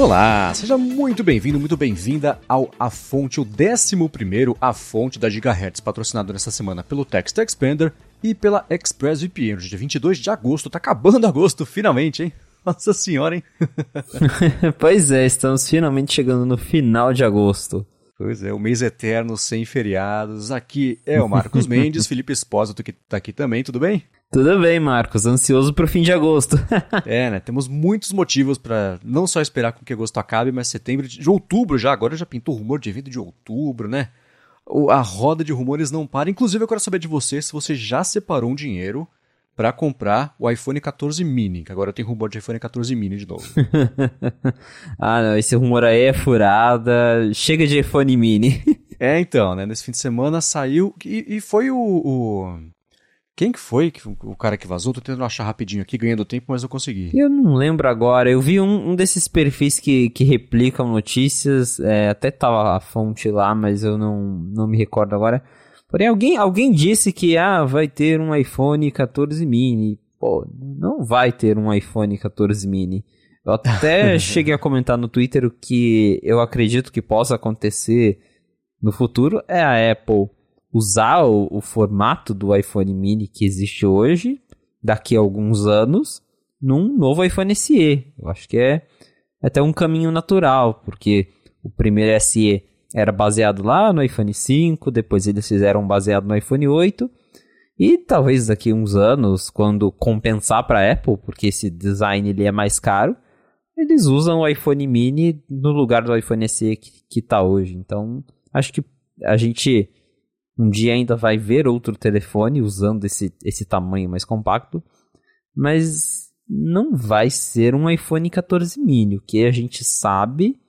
Olá, seja muito bem-vindo, muito bem-vinda ao A Fonte, o 11 A Fonte da Gigahertz, patrocinado nessa semana pelo Text Expander e pela ExpressVPN, dia 22 de agosto. Tá acabando agosto, finalmente, hein? Nossa senhora, hein? pois é, estamos finalmente chegando no final de agosto. Pois é, o mês eterno sem feriados. Aqui é o Marcos Mendes, Felipe Espósito que tá aqui também, tudo bem? Tudo bem, Marcos. Ansioso pro fim de agosto. é, né? Temos muitos motivos para não só esperar com que agosto acabe, mas setembro, de outubro já. Agora já pintou rumor de evento de outubro, né? A roda de rumores não para. Inclusive, eu quero saber de você se você já separou um dinheiro para comprar o iPhone 14 mini, que agora tem rumor de iPhone 14 mini de novo. ah, não, esse rumor aí é furada. Chega de iPhone mini. é, então, né? Nesse fim de semana saiu e, e foi o, o, quem que foi que, o cara que vazou? Tô tentando achar rapidinho aqui, ganhando tempo, mas eu consegui. Eu não lembro agora. Eu vi um, um desses perfis que, que replicam notícias. É, até tava a fonte lá, mas eu não, não me recordo agora. Porém, alguém, alguém disse que ah, vai ter um iPhone 14 mini. Pô, não vai ter um iPhone 14 mini. Eu até cheguei a comentar no Twitter o que eu acredito que possa acontecer no futuro é a Apple usar o, o formato do iPhone mini que existe hoje, daqui a alguns anos, num novo iPhone SE. Eu acho que é até um caminho natural, porque o primeiro SE era baseado lá no iPhone 5, depois eles fizeram baseado no iPhone 8. E talvez daqui a uns anos, quando compensar para a Apple, porque esse design ele é mais caro, eles usam o iPhone mini no lugar do iPhone SE que está hoje. Então, acho que a gente um dia ainda vai ver outro telefone usando esse, esse tamanho mais compacto, mas não vai ser um iPhone 14 mini. O que a gente sabe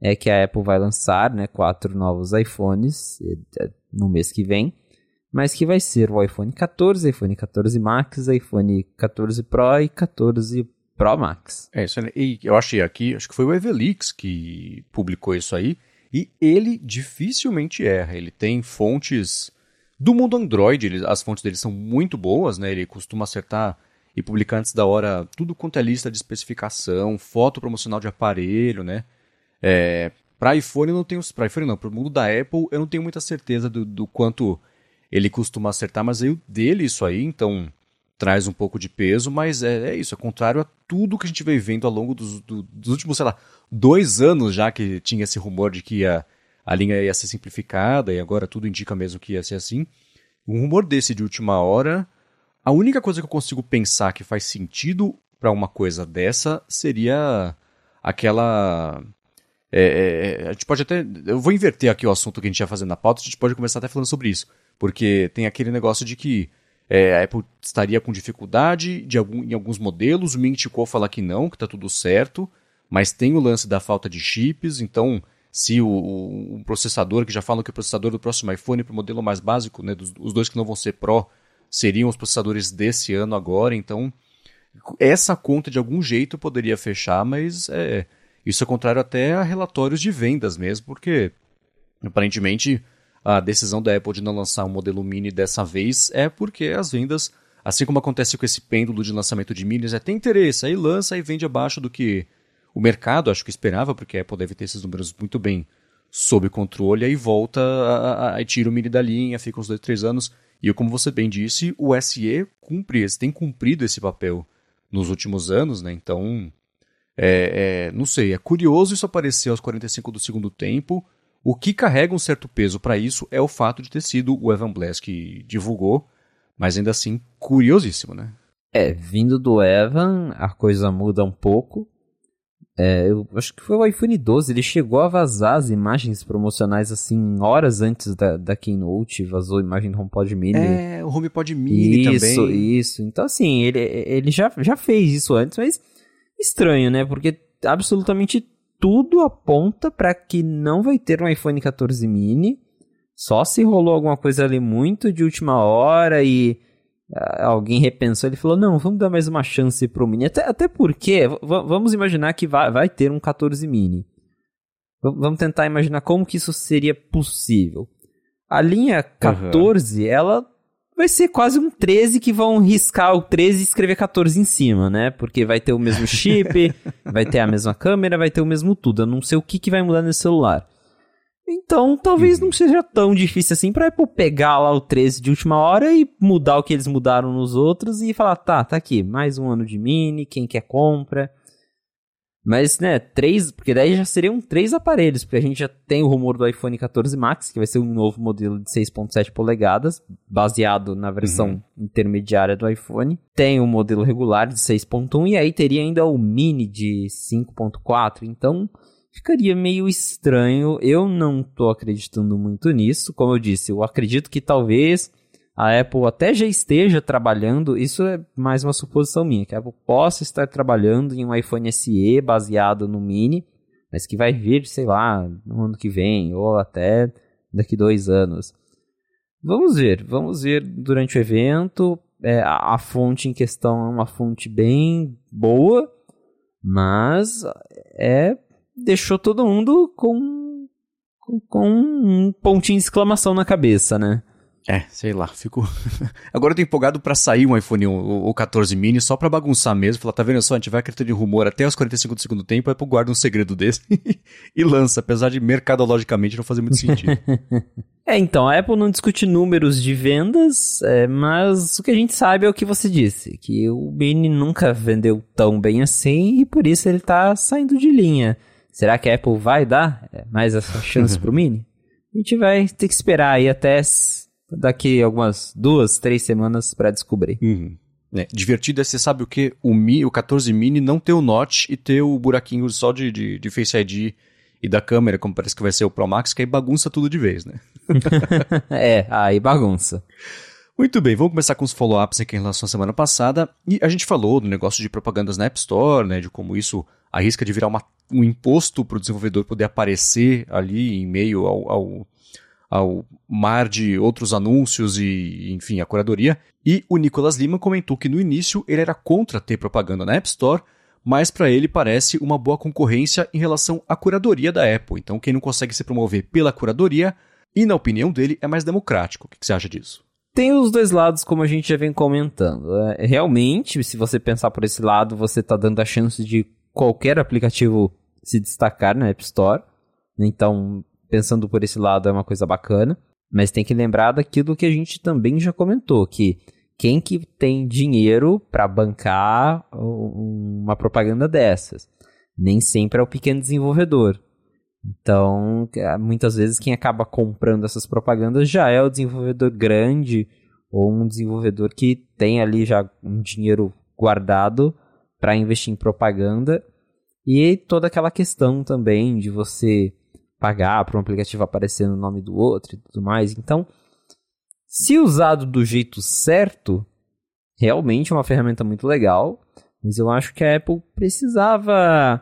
é que a Apple vai lançar né, quatro novos iPhones eh, no mês que vem, mas que vai ser o iPhone 14, iPhone 14 Max, iPhone 14 Pro e 14 Pro Max. É, isso, e eu achei aqui, acho que foi o Evelix que publicou isso aí, e ele dificilmente erra. Ele tem fontes do mundo Android, ele, as fontes dele são muito boas, né? Ele costuma acertar e publicar antes da hora tudo quanto é lista de especificação, foto promocional de aparelho, né? É, para iPhone eu não tenho, para iPhone não, para o mundo da Apple eu não tenho muita certeza do, do quanto ele costuma acertar, mas aí dele isso aí, então traz um pouco de peso, mas é, é isso, é contrário a tudo que a gente veio vendo ao longo dos, do, dos últimos, sei lá, dois anos já que tinha esse rumor de que a, a linha ia ser simplificada e agora tudo indica mesmo que ia ser assim. Um rumor desse de última hora, a única coisa que eu consigo pensar que faz sentido para uma coisa dessa seria aquela. É, é, é, a gente pode até. Eu vou inverter aqui o assunto que a gente ia fazendo na pauta, a gente pode começar até falando sobre isso. Porque tem aquele negócio de que é, a Apple estaria com dificuldade de algum, em alguns modelos, o Ming Chico fala que não, que está tudo certo mas tem o lance da falta de chips, então se o, o, processador, que já falam que o processador do próximo iPhone para o modelo mais básico, né, dos, os dois que não vão ser Pro, seriam os processadores desse ano agora, então essa conta de algum jeito poderia fechar, mas é, isso é contrário até a relatórios de vendas mesmo, porque aparentemente a decisão da Apple de não lançar um modelo mini dessa vez é porque as vendas, assim como acontece com esse pêndulo de lançamento de minis, é tem interesse, aí lança e vende abaixo do que o mercado acho que esperava, porque a Apple deve ter esses números muito bem sob controle, aí volta, aí tira o mini da linha, fica uns dois, três anos. E como você bem disse, o SE cumpre, tem cumprido esse papel nos últimos anos, né? Então, é, é, não sei, é curioso isso aparecer aos 45 do segundo tempo. O que carrega um certo peso para isso é o fato de ter sido o Evan Blass que divulgou, mas ainda assim curiosíssimo, né? É, vindo do Evan, a coisa muda um pouco. É, eu acho que foi o iPhone 12, ele chegou a vazar as imagens promocionais assim, horas antes da, da Keynote, vazou a imagem do HomePod Mini. É, o HomePod Mini isso, também. Isso, isso. Então assim, ele, ele já, já fez isso antes, mas estranho, né? Porque absolutamente tudo aponta para que não vai ter um iPhone 14 mini, só se rolou alguma coisa ali muito de última hora e alguém repensou, ele falou, não, vamos dar mais uma chance pro Mini. Até, até porque, vamos imaginar que vai, vai ter um 14 Mini. V vamos tentar imaginar como que isso seria possível. A linha 14, uhum. ela vai ser quase um 13 que vão riscar o 13 e escrever 14 em cima, né? Porque vai ter o mesmo chip, vai ter a mesma câmera, vai ter o mesmo tudo. Eu não sei o que, que vai mudar nesse celular. Então, talvez uhum. não seja tão difícil assim pra Apple pegar lá o 13 de última hora e mudar o que eles mudaram nos outros e falar, tá, tá aqui, mais um ano de mini, quem quer compra. Mas, né, três, porque daí já seriam três aparelhos, porque a gente já tem o rumor do iPhone 14 Max, que vai ser um novo modelo de 6.7 polegadas, baseado na versão uhum. intermediária do iPhone. Tem o modelo regular de 6.1 e aí teria ainda o mini de 5.4, então ficaria meio estranho. Eu não tô acreditando muito nisso, como eu disse, eu acredito que talvez a Apple até já esteja trabalhando, isso é mais uma suposição minha, que a Apple possa estar trabalhando em um iPhone SE baseado no Mini, mas que vai vir, sei lá, no ano que vem, ou até daqui dois anos. Vamos ver, vamos ver durante o evento. É, a fonte em questão é uma fonte bem boa, mas é deixou todo mundo com, com, com um pontinho de exclamação na cabeça, né? É, sei lá, fico. Agora eu tô empolgado para sair um iPhone o, o 14 mini só pra bagunçar mesmo. Falar, tá vendo só? A gente vai acreditar de rumor até os 45 do segundo tempo, a Apple guarda um segredo desse e lança, apesar de mercadologicamente não fazer muito sentido. é, então, a Apple não discute números de vendas, é, mas o que a gente sabe é o que você disse, que o mini nunca vendeu tão bem assim e por isso ele tá saindo de linha. Será que a Apple vai dar é, mais essa chance pro mini? A gente vai ter que esperar aí até daqui algumas duas, três semanas para descobrir. Uhum. É, divertido é você sabe o que? O, Mi, o 14 mini não ter o notch e ter o buraquinho só de, de, de Face ID e da câmera, como parece que vai ser o Pro Max, que aí bagunça tudo de vez, né? é, aí bagunça. Muito bem, vamos começar com os follow-ups aqui em relação à semana passada. E a gente falou do negócio de propagandas na App Store, né? De como isso arrisca de virar uma, um imposto para o desenvolvedor poder aparecer ali em meio ao, ao ao mar de outros anúncios e, enfim, a curadoria. E o Nicolas Lima comentou que no início ele era contra ter propaganda na App Store, mas para ele parece uma boa concorrência em relação à curadoria da Apple. Então, quem não consegue se promover pela curadoria, e na opinião dele, é mais democrático. O que você acha disso? Tem os dois lados, como a gente já vem comentando. É, realmente, se você pensar por esse lado, você está dando a chance de qualquer aplicativo se destacar na App Store. Então, pensando por esse lado, é uma coisa bacana. Mas tem que lembrar daquilo que a gente também já comentou, que quem que tem dinheiro para bancar uma propaganda dessas? Nem sempre é o pequeno desenvolvedor. Então, muitas vezes quem acaba comprando essas propagandas já é o desenvolvedor grande ou um desenvolvedor que tem ali já um dinheiro guardado para investir em propaganda. E toda aquela questão também de você pagar para um aplicativo aparecer no nome do outro e tudo mais. Então, se usado do jeito certo, realmente é uma ferramenta muito legal, mas eu acho que a Apple precisava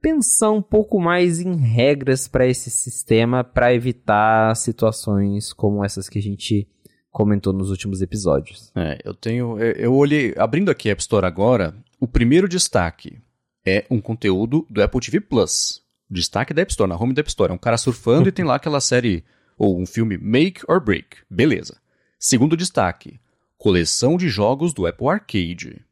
pensar um pouco mais em regras para esse sistema para evitar situações como essas que a gente comentou nos últimos episódios. É, eu tenho, eu olhei, abrindo aqui a App Store agora, o primeiro destaque é um conteúdo do Apple TV Plus destaque da App Store, na home da App Store. É um cara surfando e tem lá aquela série ou um filme Make or Break. Beleza. Segundo destaque, coleção de jogos do Apple Arcade.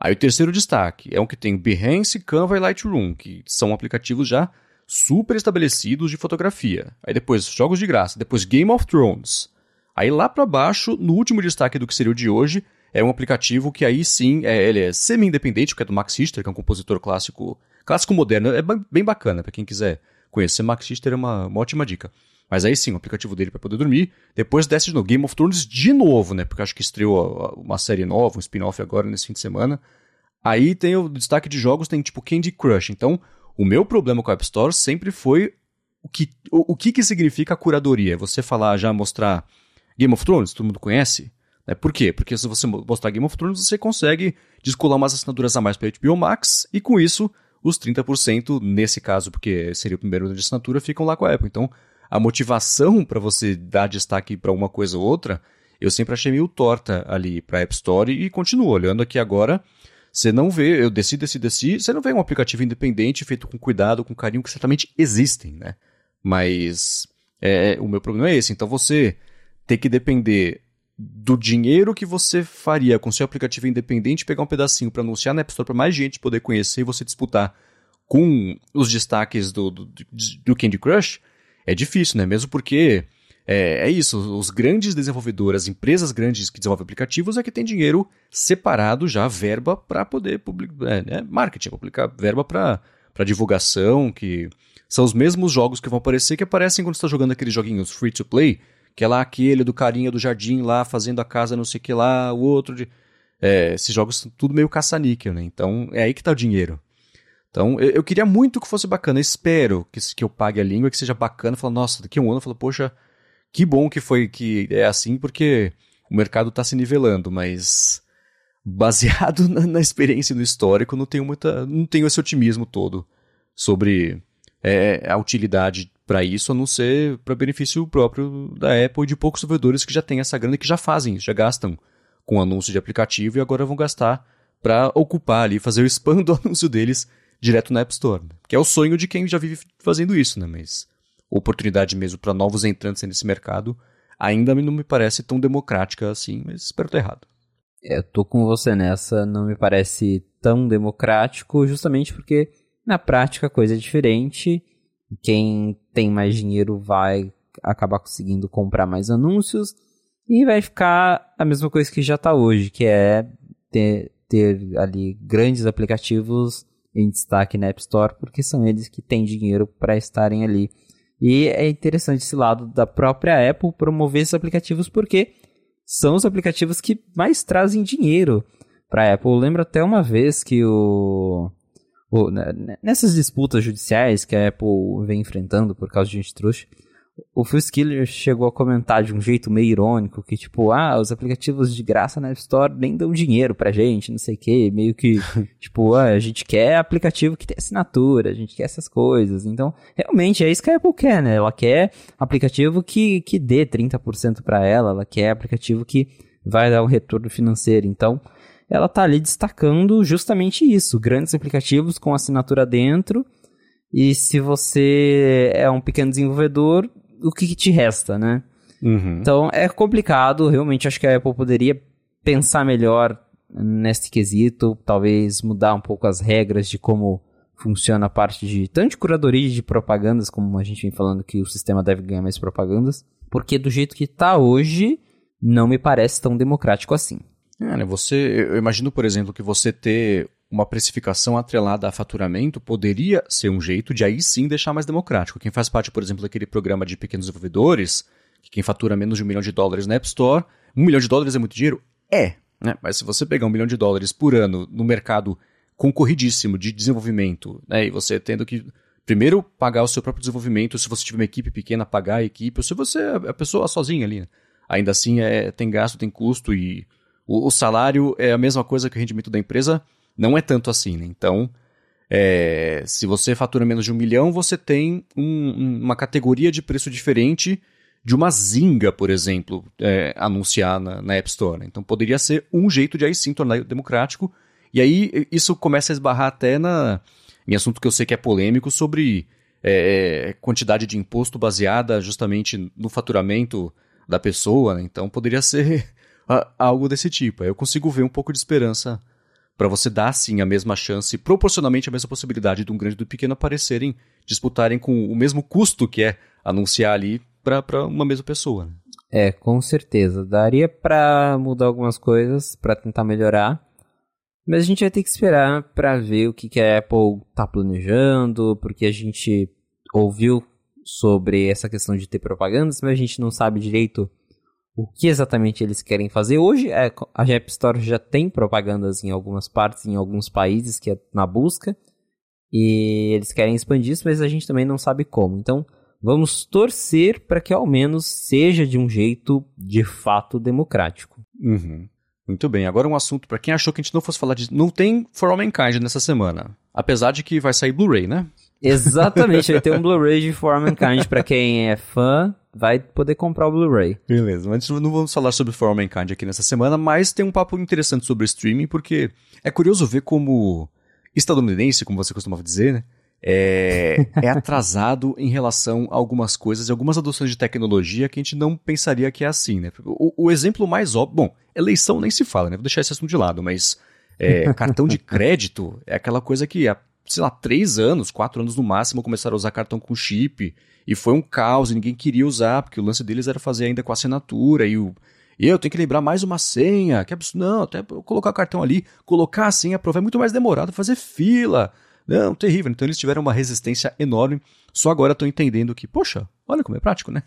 Aí o terceiro destaque é um que tem Behance, Canva e Lightroom, que são aplicativos já super estabelecidos de fotografia. Aí depois jogos de graça, depois Game of Thrones. Aí lá para baixo, no último destaque do que seria o de hoje, é um aplicativo que aí sim, é, ele é semi-independente, que é do Max Richter, que é um compositor clássico Clássico moderno é bem bacana para quem quiser conhecer. Max Richter é uma, uma ótima dica. Mas aí sim, o aplicativo dele para poder dormir. Depois desce de novo. Game of Thrones de novo, né? Porque acho que estreou uma série nova, um spin-off agora nesse fim de semana. Aí tem o destaque de jogos, tem tipo Candy Crush. Então, o meu problema com a App Store sempre foi o que, o, o que, que significa a curadoria. Você falar, já mostrar Game of Thrones, todo mundo conhece. Né? Por quê? Porque se você mostrar Game of Thrones, você consegue descolar umas assinaturas a mais para HBO Max e com isso os 30%, nesse caso, porque seria o primeiro de assinatura, ficam lá com a Apple. Então, a motivação para você dar destaque para uma coisa ou outra, eu sempre achei meio torta ali para a App Store e continuo olhando aqui agora. Você não vê, eu desci, desci, desci, você não vê um aplicativo independente feito com cuidado, com carinho, que certamente existem, né? Mas é, o meu problema é esse. Então você ter que depender do dinheiro que você faria com seu aplicativo independente, pegar um pedacinho para anunciar na App Store para mais gente poder conhecer e você disputar com os destaques do, do, do Candy Crush, é difícil, né? Mesmo porque é, é, isso, os grandes desenvolvedores, as empresas grandes que desenvolvem aplicativos é que tem dinheiro separado já, verba para poder publicar, é, né? marketing, publicar verba para divulgação, que são os mesmos jogos que vão aparecer que aparecem quando você está jogando aqueles joguinhos free to play, que é lá aquele do carinha do jardim lá fazendo a casa não sei o que lá, o outro de... É, esses jogos são tudo meio caça-níquel, né? Então é aí que tá o dinheiro. Então eu, eu, queria muito que fosse bacana, eu espero que, que eu pague a língua, que seja bacana, falar, nossa, daqui a um ano eu falo, poxa, que bom que foi que é assim, porque o mercado está se nivelando, mas baseado na, na, experiência e no histórico, não tenho muita, não tenho esse otimismo todo sobre é, a utilidade para isso, a não ser para benefício próprio da Apple e de poucos desenvolvedores que já têm essa grana e que já fazem, já gastam com anúncio de aplicativo e agora vão gastar para ocupar ali, fazer o spam do anúncio deles direto na App Store. Né? Que é o sonho de quem já vive fazendo isso, né? Mas oportunidade mesmo para novos entrantes nesse mercado ainda não me parece tão democrática assim, mas espero estar errado. É, eu tô com você nessa, não me parece tão democrático, justamente porque na prática a coisa é diferente. Quem tem mais dinheiro vai acabar conseguindo comprar mais anúncios e vai ficar a mesma coisa que já está hoje, que é ter, ter ali grandes aplicativos em destaque na App Store, porque são eles que têm dinheiro para estarem ali. E é interessante esse lado da própria Apple promover esses aplicativos, porque são os aplicativos que mais trazem dinheiro para a Apple. Eu lembro até uma vez que o, o, nessas disputas judiciais que a Apple vem enfrentando por causa de antitruste, o Phil Schiller chegou a comentar de um jeito meio irônico que, tipo, ah, os aplicativos de graça na App Store nem dão dinheiro pra gente, não sei o quê. Meio que, tipo, ah, a gente quer aplicativo que tem assinatura, a gente quer essas coisas. Então, realmente, é isso que a Apple quer, né? Ela quer aplicativo que, que dê 30% para ela, ela quer aplicativo que vai dar um retorno financeiro. Então, ela tá ali destacando justamente isso, grandes aplicativos com assinatura dentro. E se você é um pequeno desenvolvedor, o que, que te resta, né? Uhum. Então é complicado, realmente acho que a Apple poderia pensar melhor nesse quesito, talvez mudar um pouco as regras de como funciona a parte de tanto de curadoria de propagandas, como a gente vem falando que o sistema deve ganhar mais propagandas, porque do jeito que está hoje, não me parece tão democrático assim. É, né, você, eu imagino, por exemplo, que você ter uma precificação atrelada a faturamento poderia ser um jeito de aí sim deixar mais democrático. Quem faz parte, por exemplo, daquele programa de pequenos desenvolvedores, que quem fatura menos de um milhão de dólares na App Store, um milhão de dólares é muito dinheiro? É. Né? Mas se você pegar um milhão de dólares por ano no mercado concorridíssimo de desenvolvimento, né, e você tendo que primeiro pagar o seu próprio desenvolvimento, se você tiver uma equipe pequena, pagar a equipe, ou se você é a pessoa sozinha ali, né? ainda assim é, tem gasto, tem custo e o, o salário é a mesma coisa que o rendimento da empresa, não é tanto assim, né? Então, é, se você fatura menos de um milhão, você tem um, uma categoria de preço diferente de uma Zinga, por exemplo, é, anunciar na, na, App Store. Né? Então poderia ser um jeito de aí sim tornar democrático. E aí isso começa a esbarrar até na, em assunto que eu sei que é polêmico sobre é, quantidade de imposto baseada justamente no faturamento da pessoa. Né? Então poderia ser algo desse tipo. Eu consigo ver um pouco de esperança para você dar sim a mesma chance, proporcionalmente a mesma possibilidade de um grande e do pequeno aparecerem, disputarem com o mesmo custo que é anunciar ali para uma mesma pessoa. Né? É, com certeza. Daria para mudar algumas coisas, para tentar melhorar. Mas a gente vai ter que esperar para ver o que, que a Apple está planejando, porque a gente ouviu sobre essa questão de ter propagandas, mas a gente não sabe direito o que exatamente eles querem fazer. Hoje é, a App Store já tem propagandas em algumas partes, em alguns países, que é na busca. E eles querem expandir isso, mas a gente também não sabe como. Então, vamos torcer para que ao menos seja de um jeito de fato democrático. Uhum. Muito bem, agora um assunto para quem achou que a gente não fosse falar de. Não tem For All Mankind nessa semana. Apesar de que vai sair Blu-ray, né? Exatamente, vai ter um Blu-ray de For Mankind para quem é fã vai poder comprar o Blu-ray. Beleza, mas não vamos falar sobre For Mankind aqui nessa semana, mas tem um papo interessante sobre streaming, porque é curioso ver como estadunidense, como você costumava dizer, né? é, é atrasado em relação a algumas coisas e algumas adoções de tecnologia que a gente não pensaria que é assim, né? O, o exemplo mais óbvio, bom, eleição nem se fala, né? Vou deixar esse assunto de lado, mas é, cartão de crédito é aquela coisa que há, sei lá, três anos, quatro anos no máximo, começaram a usar cartão com chip e foi um caos e ninguém queria usar, porque o lance deles era fazer ainda com assinatura e o e eu tenho que lembrar mais uma senha, que absurdo. Não, até colocar o cartão ali, colocar a senha, provar é muito mais demorado, fazer fila. Não, terrível. Então eles tiveram uma resistência enorme. Só agora estão entendendo que, poxa, olha como é prático, né?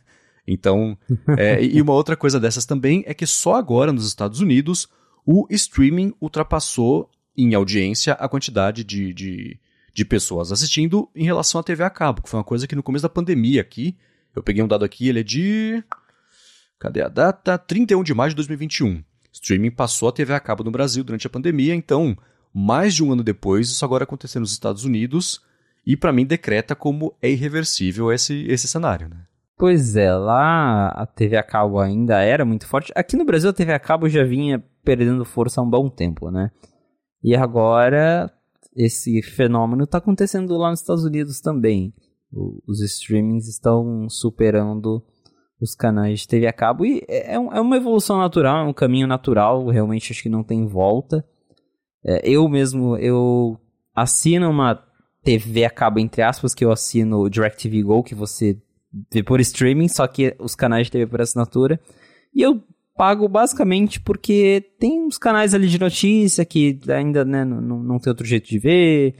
Então, é, e uma outra coisa dessas também é que só agora nos Estados Unidos o streaming ultrapassou em audiência a quantidade de, de, de pessoas assistindo em relação à TV a cabo, que foi uma coisa que no começo da pandemia aqui, eu peguei um dado aqui, ele é de Cadê a data? 31 de maio de 2021. Streaming passou a TV a cabo no Brasil durante a pandemia, então, mais de um ano depois, isso agora aconteceu nos Estados Unidos e para mim decreta como é irreversível esse, esse cenário, né? Pois é, lá a TV a cabo ainda era muito forte. Aqui no Brasil a TV a cabo já vinha perdendo força há um bom tempo, né? E agora esse fenômeno está acontecendo lá nos Estados Unidos também. os streamings estão superando os canais de TV a cabo. E é, é, é uma evolução natural, é um caminho natural, realmente acho que não tem volta. É, eu mesmo, eu assino uma TV a cabo, entre aspas, que eu assino o DirecTV Go, que você vê por streaming, só que os canais de TV por assinatura. E eu pago basicamente porque tem uns canais ali de notícia que ainda né, não, não tem outro jeito de ver.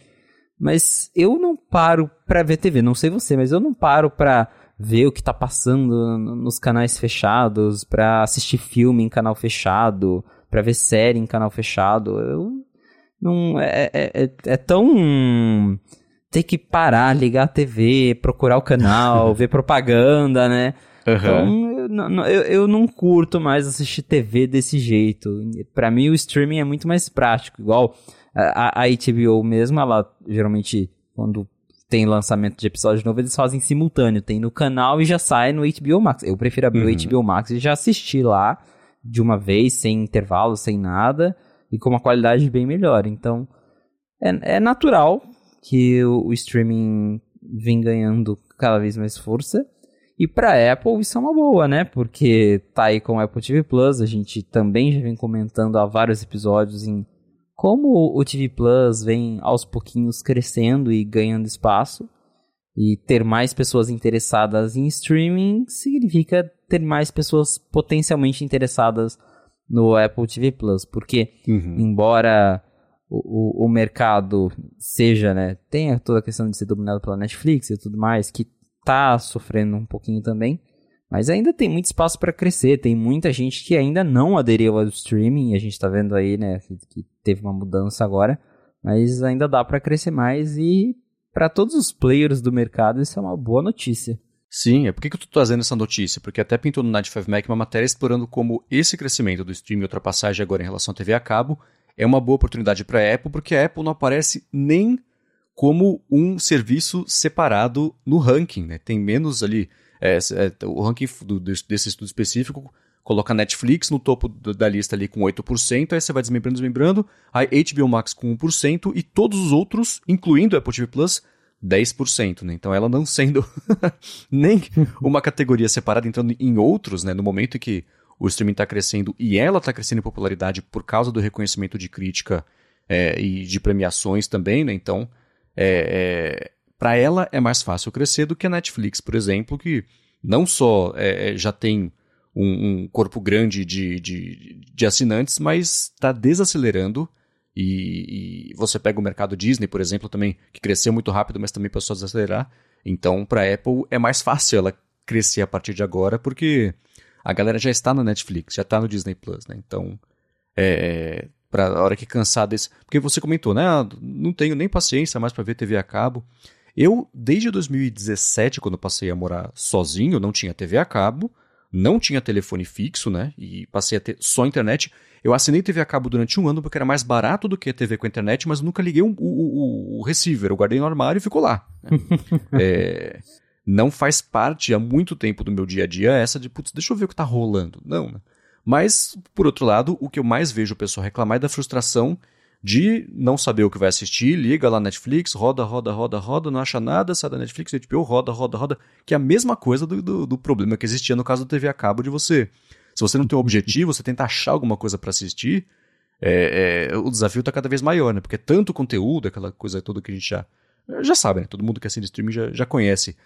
Mas eu não paro pra ver TV, não sei você, mas eu não paro pra ver o que tá passando nos canais fechados, para assistir filme em canal fechado, para ver série em canal fechado. Eu não é, é, é, é tão ter que parar, ligar a TV, procurar o canal, ver propaganda, né? Uhum. Então, eu eu não curto mais assistir TV desse jeito. Para mim, o streaming é muito mais prático. Igual a, a HBO mesmo, ela geralmente, quando tem lançamento de episódio novo, eles fazem simultâneo. Tem no canal e já sai no HBO Max. Eu prefiro abrir uhum. o HBO Max e já assistir lá de uma vez, sem intervalo, sem nada, e com uma qualidade bem melhor. Então, é, é natural que o, o streaming vem ganhando cada vez mais força. E para Apple isso é uma boa, né? Porque tá aí com o Apple TV Plus, a gente também já vem comentando há vários episódios em como o TV Plus vem aos pouquinhos crescendo e ganhando espaço, e ter mais pessoas interessadas em streaming significa ter mais pessoas potencialmente interessadas no Apple TV Plus, porque uhum. embora o, o, o, mercado seja, né, tenha toda a questão de ser dominado pela Netflix e tudo mais, que tá sofrendo um pouquinho também, mas ainda tem muito espaço para crescer, tem muita gente que ainda não aderiu ao streaming, a gente está vendo aí, né, que, teve uma mudança agora, mas ainda dá para crescer mais e para todos os players do mercado isso é uma boa notícia. Sim, é por que, que eu estou trazendo essa notícia? Porque até pintou no Night 5 Mac uma matéria explorando como esse crescimento do streaming e ultrapassagem agora em relação à TV a cabo é uma boa oportunidade para a Apple, porque a Apple não aparece nem como um serviço separado no ranking, né? Tem menos ali é, é, o ranking do, desse estudo específico coloca Netflix no topo da lista ali com 8%, aí você vai desmembrando, desmembrando, aí HBO Max com 1% e todos os outros, incluindo Apple TV Plus, 10%, né? Então ela não sendo nem uma categoria separada, entrando em outros, né? No momento em que o streaming está crescendo e ela está crescendo em popularidade por causa do reconhecimento de crítica é, e de premiações também, né? Então, é, é, para ela é mais fácil crescer do que a Netflix, por exemplo, que não só é, é já tem um, um corpo grande de, de, de assinantes, mas está desacelerando. E, e, você pega o mercado Disney, por exemplo, também, que cresceu muito rápido, mas também passou a desacelerar. Então, para a Apple é mais fácil ela crescer a partir de agora, porque a galera já está na Netflix, já está no Disney Plus, né? Então, é, para a hora que cansar desse. Porque você comentou, né? Ah, não tenho nem paciência mais para ver TV a cabo. Eu, desde 2017, quando passei a morar sozinho, não tinha TV a cabo, não tinha telefone fixo, né? E passei a ter só internet. Eu assinei TV a cabo durante um ano porque era mais barato do que a TV com a internet, mas nunca liguei o, o, o receiver. Eu guardei no armário e ficou lá. Né? é, não faz parte há muito tempo do meu dia a dia essa de, putz, deixa eu ver o que tá rolando. Não, né? Mas, por outro lado, o que eu mais vejo o pessoal reclamar é da frustração de não saber o que vai assistir, liga lá na Netflix, roda, roda, roda, roda, não acha nada, sai da Netflix, HBO, roda, roda, roda, que é a mesma coisa do, do, do problema que existia no caso do TV a cabo de você. Se você não tem um objetivo, você tenta achar alguma coisa para assistir, é, é, o desafio está cada vez maior, né? Porque é tanto conteúdo, aquela coisa toda que a gente já, já sabe, né? Todo mundo que assiste streaming já, já conhece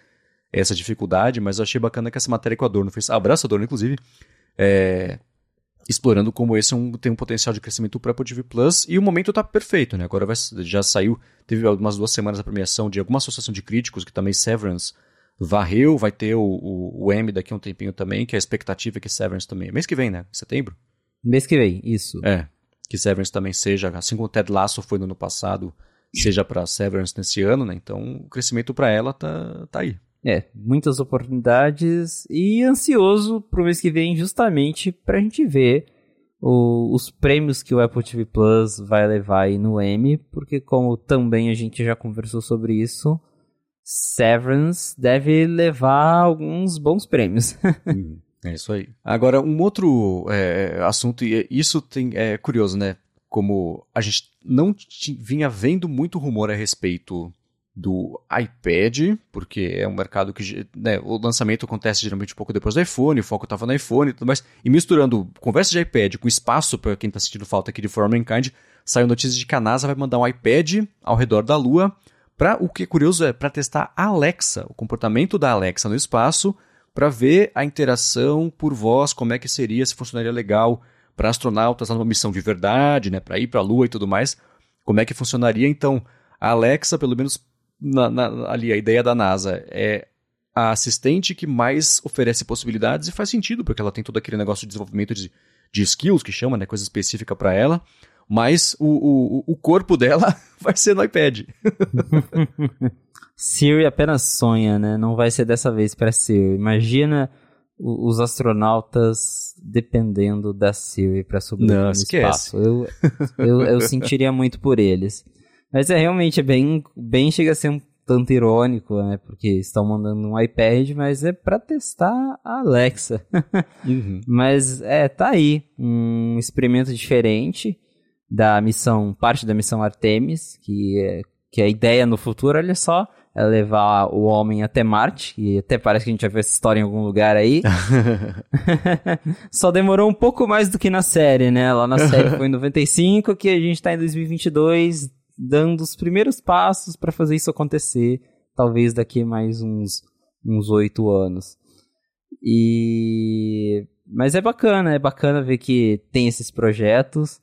essa dificuldade, mas eu achei bacana que essa matéria que o Adorno fez, abraço Adorno, inclusive, é, explorando como esse é um, tem um potencial de crescimento para Apple TV Plus, e o momento está perfeito, né? Agora vai, já saiu, teve algumas duas semanas a premiação de alguma associação de críticos, que também Severance varreu, vai ter o, o, o M daqui a um tempinho também, que a expectativa é que Severance também, mês que vem, né? Setembro? Mês que vem, isso. É, que Severance também seja, assim como o Ted Lasso foi no ano passado, seja para Severance nesse ano, né? Então o crescimento para ela tá, tá aí. É, muitas oportunidades e ansioso pro mês que vem justamente pra gente ver o, os prêmios que o Apple TV Plus vai levar aí no M, porque como também a gente já conversou sobre isso, Severance deve levar alguns bons prêmios. Uhum. É isso aí. Agora, um outro é, assunto, e isso tem, é curioso, né? Como a gente não vinha vendo muito rumor a respeito do iPad, porque é um mercado que né, o lançamento acontece geralmente um pouco depois do iPhone, o foco estava no iPhone e tudo mais. E misturando conversa de iPad com espaço, para quem está sentindo falta aqui de For Mankind, saiu notícia de que a NASA vai mandar um iPad ao redor da Lua, para o que é curioso é para testar a Alexa, o comportamento da Alexa no espaço, para ver a interação por voz, como é que seria, se funcionaria legal para astronautas numa missão de verdade, né, para ir para a Lua e tudo mais, como é que funcionaria. Então, a Alexa, pelo menos na, na, ali, a ideia da NASA é a assistente que mais oferece possibilidades e faz sentido, porque ela tem todo aquele negócio de desenvolvimento de, de skills, que chama, né, coisa específica para ela, mas o, o, o corpo dela vai ser no iPad. Siri apenas sonha, né? Não vai ser dessa vez para Siri. Imagina os astronautas dependendo da Siri para sobreviver no esquece. espaço. Eu, eu, eu sentiria muito por eles. Mas é realmente é bem, bem chega a ser um tanto irônico, né? Porque estão mandando um iPad, mas é para testar a Alexa. Uhum. mas é, tá aí um experimento diferente da missão, parte da missão Artemis, que é, que é a ideia no futuro, olha só, é levar o homem até Marte, e até parece que a gente já viu essa história em algum lugar aí. Só demorou um pouco mais do que na série, né? Lá na série foi em 95, que a gente tá em 2022, dando os primeiros passos para fazer isso acontecer, talvez daqui mais uns uns oito anos. E mas é bacana, é bacana ver que tem esses projetos.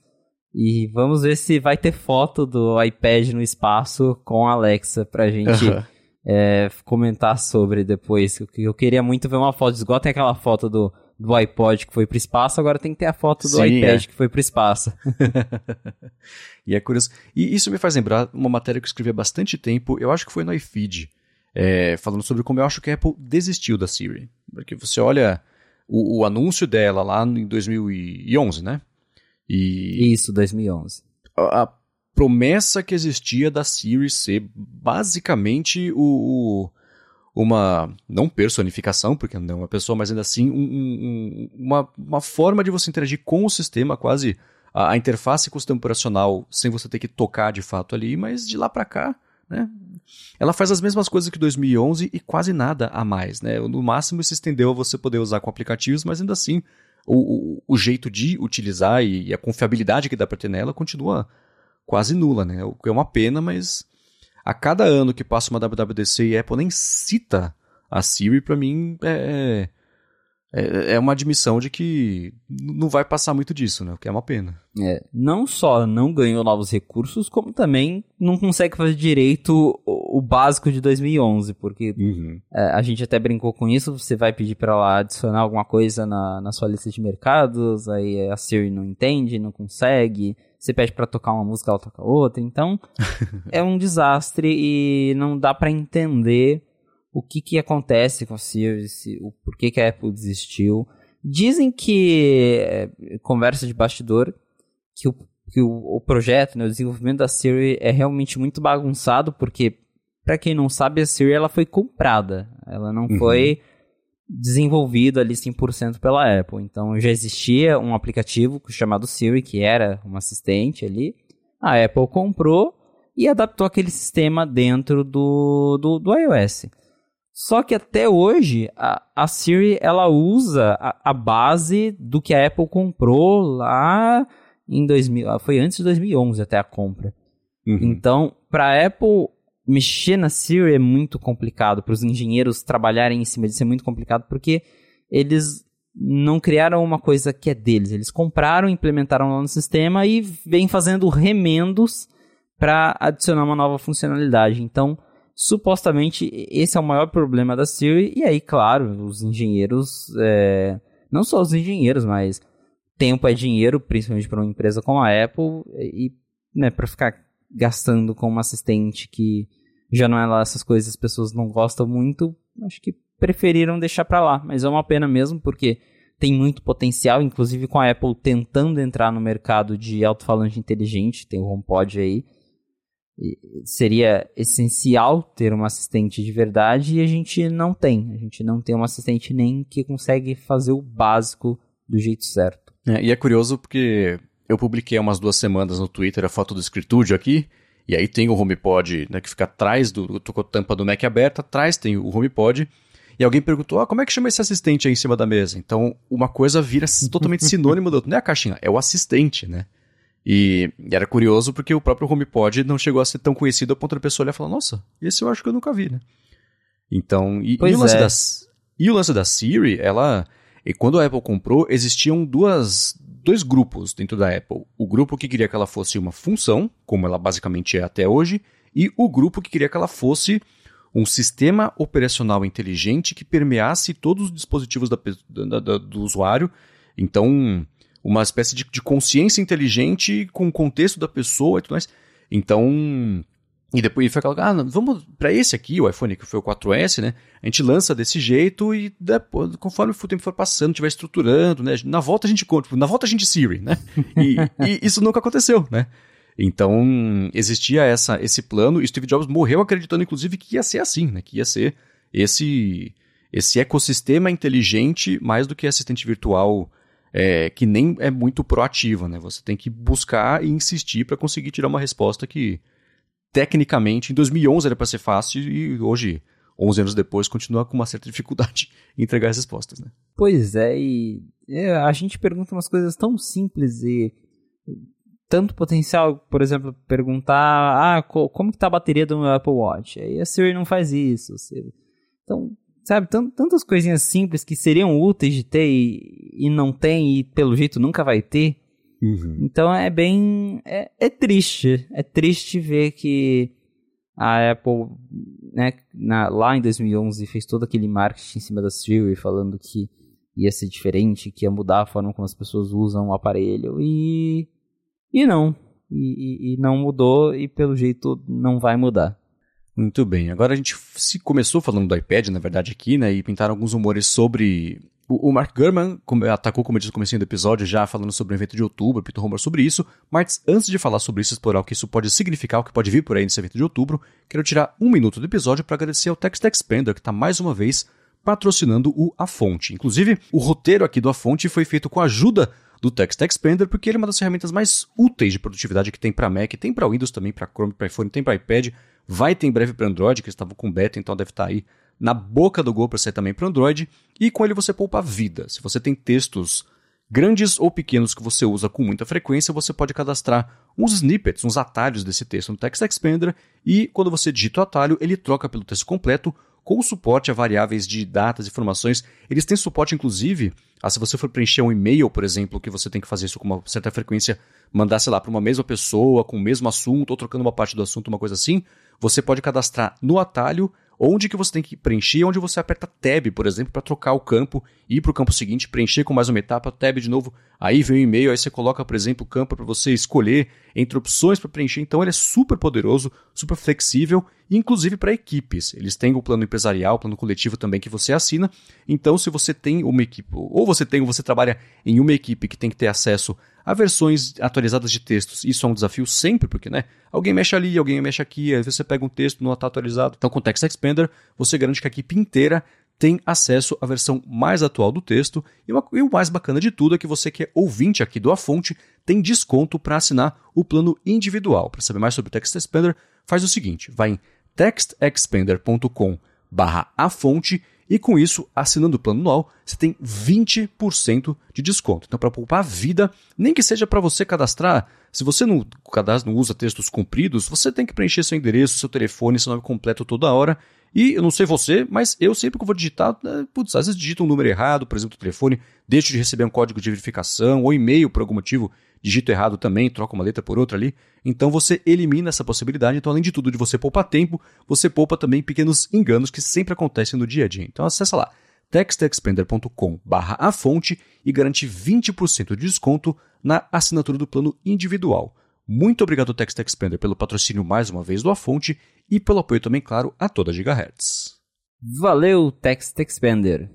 E vamos ver se vai ter foto do iPad no espaço com a Alexa pra gente uhum. é, comentar sobre depois. Eu queria muito ver uma foto. Igual tem aquela foto do, do iPod que foi pro espaço, agora tem que ter a foto do Sim, iPad é. que foi pro espaço. e é curioso. E isso me faz lembrar uma matéria que eu escrevi há bastante tempo, eu acho que foi no iFeed, é, falando sobre como eu acho que a Apple desistiu da Siri. Porque você olha o, o anúncio dela lá em 2011, né? E Isso, 2011. A, a promessa que existia da Siri ser basicamente o, o, uma, não personificação, porque não é uma pessoa, mas ainda assim um, um, uma, uma forma de você interagir com o sistema, quase a, a interface com o sistema operacional, sem você ter que tocar de fato ali, mas de lá para cá, né? Ela faz as mesmas coisas que 2011 e quase nada a mais, né? No máximo se estendeu a você poder usar com aplicativos, mas ainda assim o, o, o jeito de utilizar e, e a confiabilidade que dá para ter nela continua quase nula, né? O que é uma pena, mas a cada ano que passa uma WWDC e a Apple nem cita a Siri, para mim é, é, é uma admissão de que não vai passar muito disso, né? O que é uma pena. É, não só não ganhou novos recursos, como também não consegue fazer direito o, o básico de 2011, porque uhum. é, a gente até brincou com isso, você vai pedir para ela adicionar alguma coisa na, na sua lista de mercados, aí a Siri não entende, não consegue, você pede para tocar uma música, ela toca outra, então é um desastre e não dá para entender o que, que acontece com a Series, o porquê que a Apple desistiu. Dizem que, é, conversa de bastidor, que o, que o, o projeto, né, o desenvolvimento da Siri é realmente muito bagunçado, porque, para quem não sabe, a Siri ela foi comprada. Ela não uhum. foi desenvolvida ali 100% pela Apple. Então já existia um aplicativo chamado Siri, que era um assistente ali. a Apple comprou e adaptou aquele sistema dentro do, do, do iOS. Só que até hoje a, a Siri ela usa a, a, base do que a Apple comprou lá em 2000, foi antes de 2011 até a compra. Uhum. Então, para a Apple mexer na Siri é muito complicado, para os engenheiros trabalharem em cima disso é muito complicado porque eles não criaram uma coisa que é deles, eles compraram, implementaram lá no sistema e vêm fazendo remendos para adicionar uma nova funcionalidade. Então, supostamente, esse é o maior problema da Siri. E aí, claro, os engenheiros, é... não só os engenheiros, mas tempo é dinheiro, principalmente para uma empresa como a Apple, e né, para ficar gastando com uma assistente que já não é lá essas coisas, as pessoas não gostam muito, acho que preferiram deixar para lá. Mas é uma pena mesmo, porque tem muito potencial, inclusive com a Apple tentando entrar no mercado de alto-falante inteligente, tem o HomePod aí seria essencial ter uma assistente de verdade e a gente não tem. A gente não tem uma assistente nem que consegue fazer o básico do jeito certo. É, e é curioso porque eu publiquei há umas duas semanas no Twitter a foto do escritúdio aqui, e aí tem o HomePod né, que fica atrás do. Tô com a tampa do Mac aberta, atrás tem o HomePod. E alguém perguntou: ah, como é que chama esse assistente aí em cima da mesa? Então, uma coisa vira totalmente sinônimo do outro. Não é a caixinha, é o assistente, né? E, era curioso porque o próprio HomePod não chegou a ser tão conhecido a ponto da pessoa olhar e falar, nossa, esse eu acho que eu nunca vi, né? Então, e, e o, lance é. da, e o lance da Siri, ela... E quando a Apple comprou, existiam duas, dois grupos dentro da Apple. O grupo que queria que ela fosse uma função, como ela basicamente é até hoje, e o grupo que queria que ela fosse um sistema operacional inteligente que permeasse todos os dispositivos da, da, da, do usuário. Então, uma espécie de, de consciência inteligente com o contexto da pessoa e tudo mais. Então, e depois foi aquela, ah, vamos para esse aqui, o iPhone que foi o 4S, né? A gente lança desse jeito e depois, conforme o tempo for passando, estiver estruturando, né? Na volta a gente conta, na volta a gente Siri, né? E, e, isso nunca aconteceu, né? Então, existia essa, esse plano e Steve Jobs morreu acreditando, inclusive, que ia ser assim, né? Que ia ser esse, esse ecossistema inteligente mais do que assistente virtual é, que nem é muito proativa, né? Você tem que buscar e insistir para conseguir tirar uma resposta que, tecnicamente, em 2011 era para ser fácil e hoje, 11 anos depois, continua com uma certa dificuldade em entregar as respostas, né? Pois é, e é, a gente pergunta umas coisas tão simples e tanto potencial, por exemplo, perguntar, ah, como que tá a bateria do meu Apple Watch? Aí a Siri não faz isso. Então, Sabe, tantas coisinhas simples que seriam úteis de ter e, e não tem e pelo jeito nunca vai ter. Uhum. Então é bem. É, é, triste. É triste ver que a Apple, né, na, lá em 2011, fez todo aquele marketing em cima da Siri, falando que ia ser diferente, que ia mudar a forma como as pessoas usam o aparelho. E. E não. E, e, e não mudou e pelo jeito não vai mudar. Muito bem. Agora a gente se começou falando do iPad, na verdade, aqui, né? E pintaram alguns rumores sobre. O, Mark Gurman atacou, como eu disse no começo do episódio, já falando sobre o evento de outubro, pintou rumor sobre isso. Mas antes de falar sobre isso, explorar o que isso pode significar, o que pode vir por aí nesse evento de outubro, quero tirar um minuto do episódio para agradecer ao Text Expander, que está mais uma vez patrocinando o A Fonte. Inclusive, o roteiro aqui do A Fonte foi feito com a ajuda do Text Expander, porque ele é uma das ferramentas mais úteis de produtividade que tem para Mac, tem para Windows também, para Chrome, para iPhone, tem para iPad. Vai ter em breve para Android, que estava com beta, então deve estar tá aí na boca do gol para sair também para Android. E com ele você poupa vida. Se você tem textos grandes ou pequenos que você usa com muita frequência, você pode cadastrar uns snippets, uns atalhos desse texto no Text Expander e quando você digita o atalho, ele troca pelo texto completo com suporte a variáveis de datas e informações. Eles têm suporte, inclusive, a se você for preencher um e-mail, por exemplo, que você tem que fazer isso com uma certa frequência, mandar, sei lá, para uma mesma pessoa, com o mesmo assunto, ou trocando uma parte do assunto, uma coisa assim, você pode cadastrar no atalho onde que você tem que preencher, onde você aperta Tab, por exemplo, para trocar o campo, ir para o campo seguinte, preencher com mais uma etapa, Tab de novo, aí vem o e-mail, aí você coloca, por exemplo, o campo para você escolher entre opções para preencher. Então ele é super poderoso, super flexível, inclusive para equipes. Eles têm o plano empresarial, o plano coletivo também que você assina. Então, se você tem uma equipe, ou você tem, ou você trabalha em uma equipe que tem que ter acesso a versões atualizadas de textos. Isso é um desafio sempre, porque, né? Alguém mexe ali, alguém mexe aqui, aí você pega um texto, não está atualizado. Então, com o Text Expander, você garante que a equipe inteira tem acesso à versão mais atual do texto. E, uma, e, o mais bacana de tudo é que você que é ouvinte aqui do A Fonte tem desconto para assinar o plano individual. Para saber mais sobre o Text Expander, faz o seguinte: vai em textexpander.com barra e com isso, assinando o plano anual, você tem 20% de desconto. Então, para poupar a vida, nem que seja para você cadastrar, se você não, cadastro, não usa textos compridos, você tem que preencher seu endereço, seu telefone, seu nome completo toda hora. E eu não sei você, mas eu sempre que vou digitar, né, putz, às vezes digito um número errado, por exemplo, o telefone, deixo de receber um código de verificação, ou e-mail por algum motivo, digito errado também, troca uma letra por outra ali. Então você elimina essa possibilidade. Então, além de tudo, de você poupar tempo, você poupa também pequenos enganos que sempre acontecem no dia a dia. Então acessa lá textexpander.com barra a fonte e garante 20% de desconto na assinatura do plano individual. Muito obrigado, Text Expander, pelo patrocínio mais uma vez do A Fonte e pelo apoio também, claro, a toda Gigahertz. Valeu, Text Expander.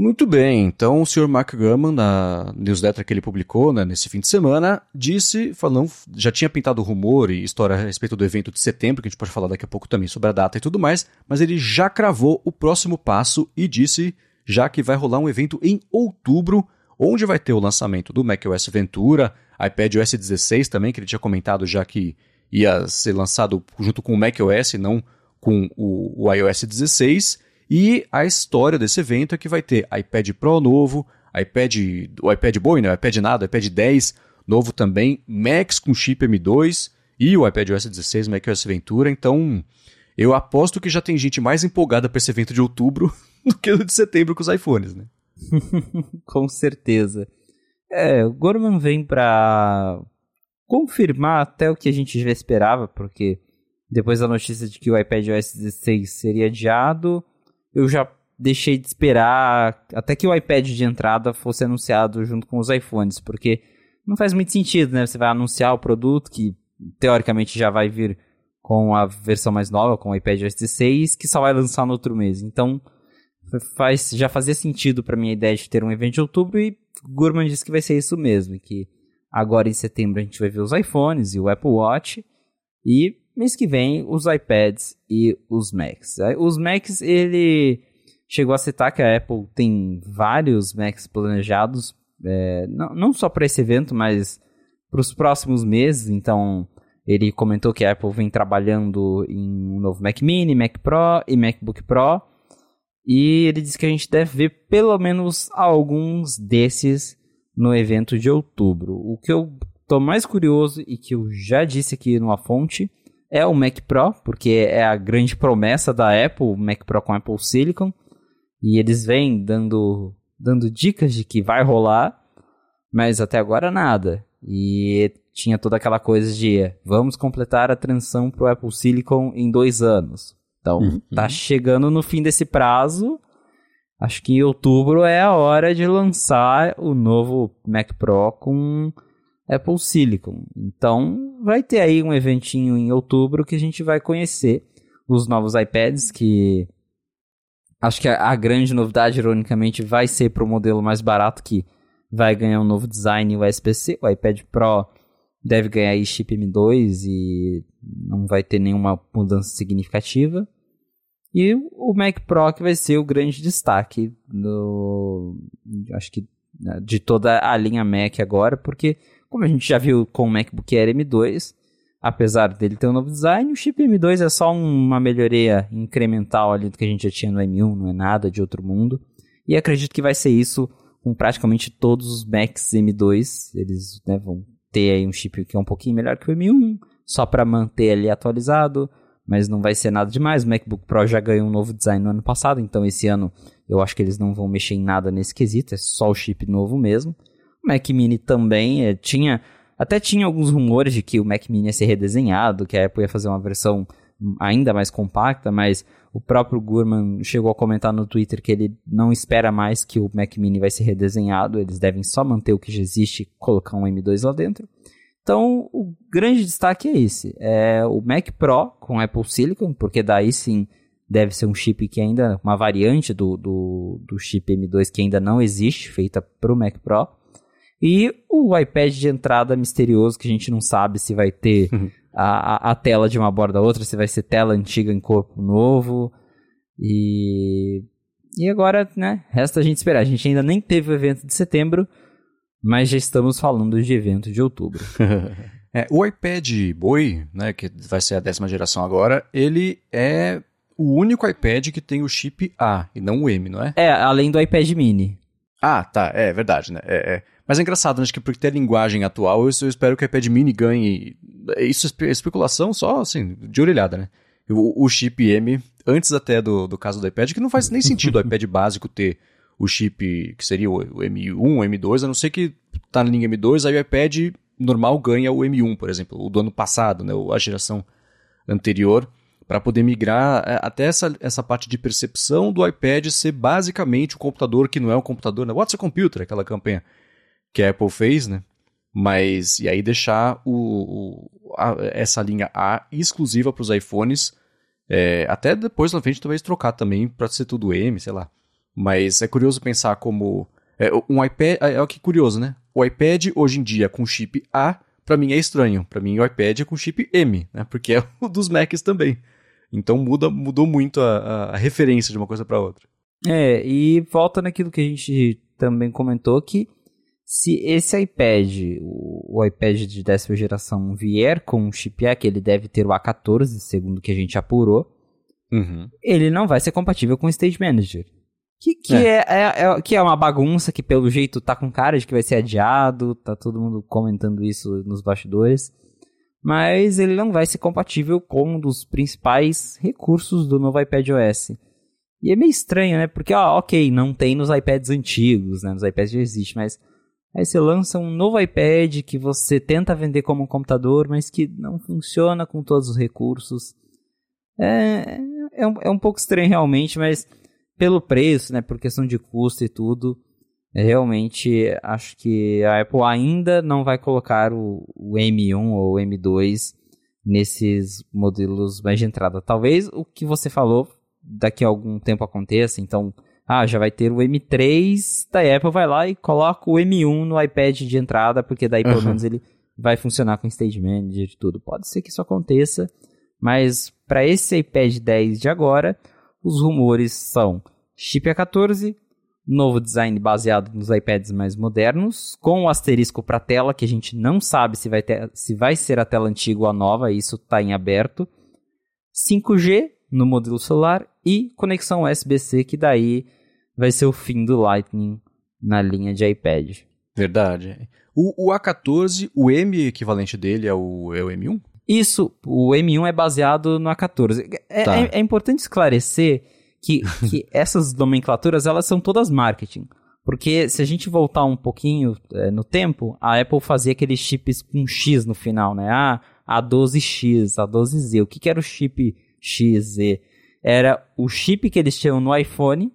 Muito bem, então o Sr. Mark Gurman, na newsletter que ele publicou né, nesse fim de semana, disse, falando, já tinha pintado rumor e história a respeito do evento de setembro, que a gente pode falar daqui a pouco também sobre a data e tudo mais, mas ele já cravou o próximo passo e disse já que vai rolar um evento em outubro, onde vai ter o lançamento do macOS Ventura, iPad OS 16 também, que ele tinha comentado já que ia ser lançado junto com o macOS, não com o, o iOS 16. E a história desse evento é que vai ter iPad Pro novo, iPad, o iPad Boy, né? iPad nada, iPad 10 novo também, Max com chip M2 e o iPad OS 16, macOS Ventura. Então, eu aposto que já tem gente mais empolgada para esse evento de outubro do que o de setembro com os iPhones, né? com certeza. É, o Gorman vem para confirmar até o que a gente já esperava, porque depois da notícia de que o iPad OS 16 seria adiado, eu já deixei de esperar até que o iPad de entrada fosse anunciado junto com os iPhones, porque não faz muito sentido, né? Você vai anunciar o produto que teoricamente já vai vir com a versão mais nova, com o iPad OS 16, que só vai lançar no outro mês. Então, faz, já fazia sentido para minha ideia de ter um evento de outubro e Gurman disse que vai ser isso mesmo, que agora em setembro a gente vai ver os iPhones e o Apple Watch e mês que vem os iPads e os Macs. Os Macs ele chegou a citar que a Apple tem vários Macs planejados, é, não, não só para esse evento, mas para os próximos meses. Então ele comentou que a Apple vem trabalhando em um novo Mac Mini, Mac Pro e MacBook Pro. E ele disse que a gente deve ver pelo menos alguns desses no evento de outubro. O que eu tô mais curioso e que eu já disse aqui numa fonte é o Mac Pro, porque é a grande promessa da Apple, o Mac Pro com Apple Silicon. E eles vêm dando, dando dicas de que vai rolar, mas até agora nada. E tinha toda aquela coisa de vamos completar a transição para o Apple Silicon em dois anos. Então, uhum. tá chegando no fim desse prazo. Acho que em outubro é a hora de lançar o novo Mac Pro com Apple Silicon. Então, vai ter aí um eventinho em outubro que a gente vai conhecer os novos iPads que acho que a, a grande novidade, ironicamente, vai ser para o modelo mais barato que vai ganhar um novo design USB-C. O iPad Pro deve ganhar aí chip M2 e não vai ter nenhuma mudança significativa. E o Mac Pro que vai ser o grande destaque do, acho que né, de toda a linha Mac agora, porque como a gente já viu com o MacBook Air M2, apesar dele ter um novo design, o chip M2 é só uma melhoria incremental ali do que a gente já tinha no M1, não é nada de outro mundo. E acredito que vai ser isso com praticamente todos os Macs M2, eles né, vão ter aí um chip que é um pouquinho melhor que o M1, só para manter ali atualizado, mas não vai ser nada demais. O MacBook Pro já ganhou um novo design no ano passado, então esse ano eu acho que eles não vão mexer em nada nesse quesito, é só o chip novo mesmo. O Mac Mini também é, tinha até tinha alguns rumores de que o Mac Mini ia ser redesenhado, que a Apple ia fazer uma versão ainda mais compacta, mas o próprio Gurman chegou a comentar no Twitter que ele não espera mais que o Mac Mini vai ser redesenhado, eles devem só manter o que já existe e colocar um M2 lá dentro. Então, o grande destaque é esse: é o Mac Pro com Apple Silicon, porque daí sim deve ser um chip que ainda, uma variante do, do, do chip M2 que ainda não existe, feita para o Mac Pro. E o iPad de entrada misterioso, que a gente não sabe se vai ter a, a, a tela de uma borda a outra, se vai ser tela antiga em corpo novo. E, E agora, né, resta a gente esperar. A gente ainda nem teve o evento de setembro, mas já estamos falando de evento de outubro. é, o iPad Boi, né, que vai ser a décima geração agora, ele é o único iPad que tem o chip A e não o M, não é? É, além do iPad Mini. Ah, tá, é verdade, né? É, é. Mas é engraçado, né? acho que porque tem a linguagem atual, eu, eu espero que o iPad Mini ganhe. Isso é especulação só, assim, de orelhada, né? O, o chip M, antes até do, do caso do iPad, que não faz nem sentido o iPad básico ter o chip que seria o, o M1, o M2, a não ser que tá na linha M2, aí o iPad normal ganha o M1, por exemplo, o do ano passado, né? A geração anterior para poder migrar é, até essa, essa parte de percepção do iPad ser basicamente o computador que não é um computador, né? What's a computer? Aquela campanha que a Apple fez, né? Mas, e aí deixar o, o a, essa linha A exclusiva para os iPhones, é, até depois na frente talvez trocar também para ser tudo M, sei lá. Mas é curioso pensar como. É, um iPad. É, é o que curioso, né? O iPad hoje em dia com chip A, para mim é estranho. Para mim o iPad é com chip M, né? Porque é o dos Macs também. Então muda, mudou muito a, a referência de uma coisa para outra. É, e volta naquilo que a gente também comentou que se esse iPad, o, iPad de décima geração, vier com um chip A, que ele deve ter o A14, segundo o que a gente apurou, uhum. ele não vai ser compatível com o Stage Manager. Que, que é. É, é, é. que é uma bagunça que, pelo jeito, tá com cara de que vai ser adiado, tá todo mundo comentando isso nos bastidores mas ele não vai ser compatível com um dos principais recursos do novo iPad OS. E é meio estranho, né? Porque, ó, ok, não tem nos iPads antigos, né? Nos iPads já existe, mas aí você lança um novo iPad que você tenta vender como um computador, mas que não funciona com todos os recursos. É, é, um, é um pouco estranho realmente, mas pelo preço, né? Por questão de custo e tudo, realmente acho que a Apple ainda não vai colocar o, o M1 ou o M2 nesses modelos mais de entrada. Talvez o que você falou daqui a algum tempo aconteça, então, ah, já vai ter o M3 da Apple, vai lá e coloca o M1 no iPad de entrada, porque daí pelo uhum. menos ele vai funcionar com Stage Manager e tudo. Pode ser que isso aconteça, mas para esse iPad 10 de agora, os rumores são chip A14, novo design baseado nos iPads mais modernos, com o asterisco para tela, que a gente não sabe se vai, ter, se vai ser a tela antiga ou a nova, isso está em aberto. 5G no modelo celular e conexão USB-C, que daí vai ser o fim do Lightning na linha de iPad. Verdade. O, o A14, o M equivalente dele é o, é o M1? Isso, o M1 é baseado no A14. É, tá. é, é importante esclarecer que, que essas nomenclaturas elas são todas marketing. Porque se a gente voltar um pouquinho é, no tempo, a Apple fazia aqueles chips com X no final, né? Ah, A12X, A12Z. O que, que era o chip XZ? Era o chip que eles tinham no iPhone,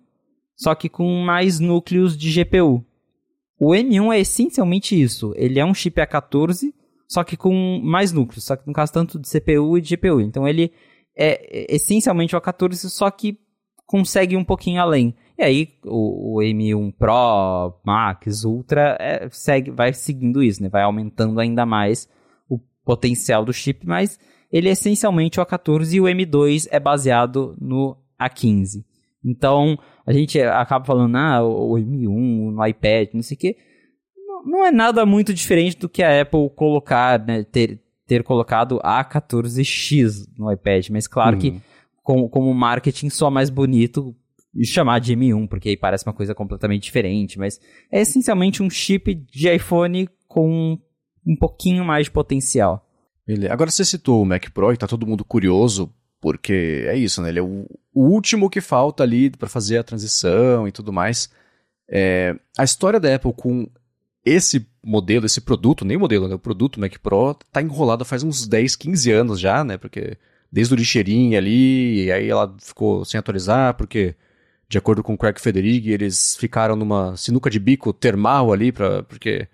só que com mais núcleos de GPU. O M1 é essencialmente isso. Ele é um chip A14, só que com mais núcleos, só que no caso tanto de CPU e de GPU. Então ele é essencialmente o A14, só que consegue um pouquinho além. E aí o, o M1 Pro, Max, Ultra é, segue, vai seguindo isso, né? Vai aumentando ainda mais o potencial do chip, mas ele é essencialmente o A14 e o M2 é baseado no A15. Então a gente acaba falando, ah, o M1 no iPad, não sei o quê. Não é nada muito diferente do que a Apple colocar, né? Ter, ter colocado A14X no iPad, mas claro uhum. que com, como marketing só mais bonito chamar de M1, porque aí parece uma coisa completamente diferente, mas é essencialmente um chip de iPhone com um pouquinho mais de potencial. Beleza. Agora você citou o Mac Pro e tá todo mundo curioso, porque é isso, né? Ele é o, último que falta ali para fazer a transição e tudo mais. É, a história da Apple com esse modelo, esse produto, nem o modelo, né? O produto Mac Pro tá enrolado faz uns 10, 15 anos já, né? Porque desde o lixeirinho ali, e aí ela ficou sem atualizar, porque, de acordo com o Craig Federighi, eles ficaram numa sinuca de bico termal ali, pra, porque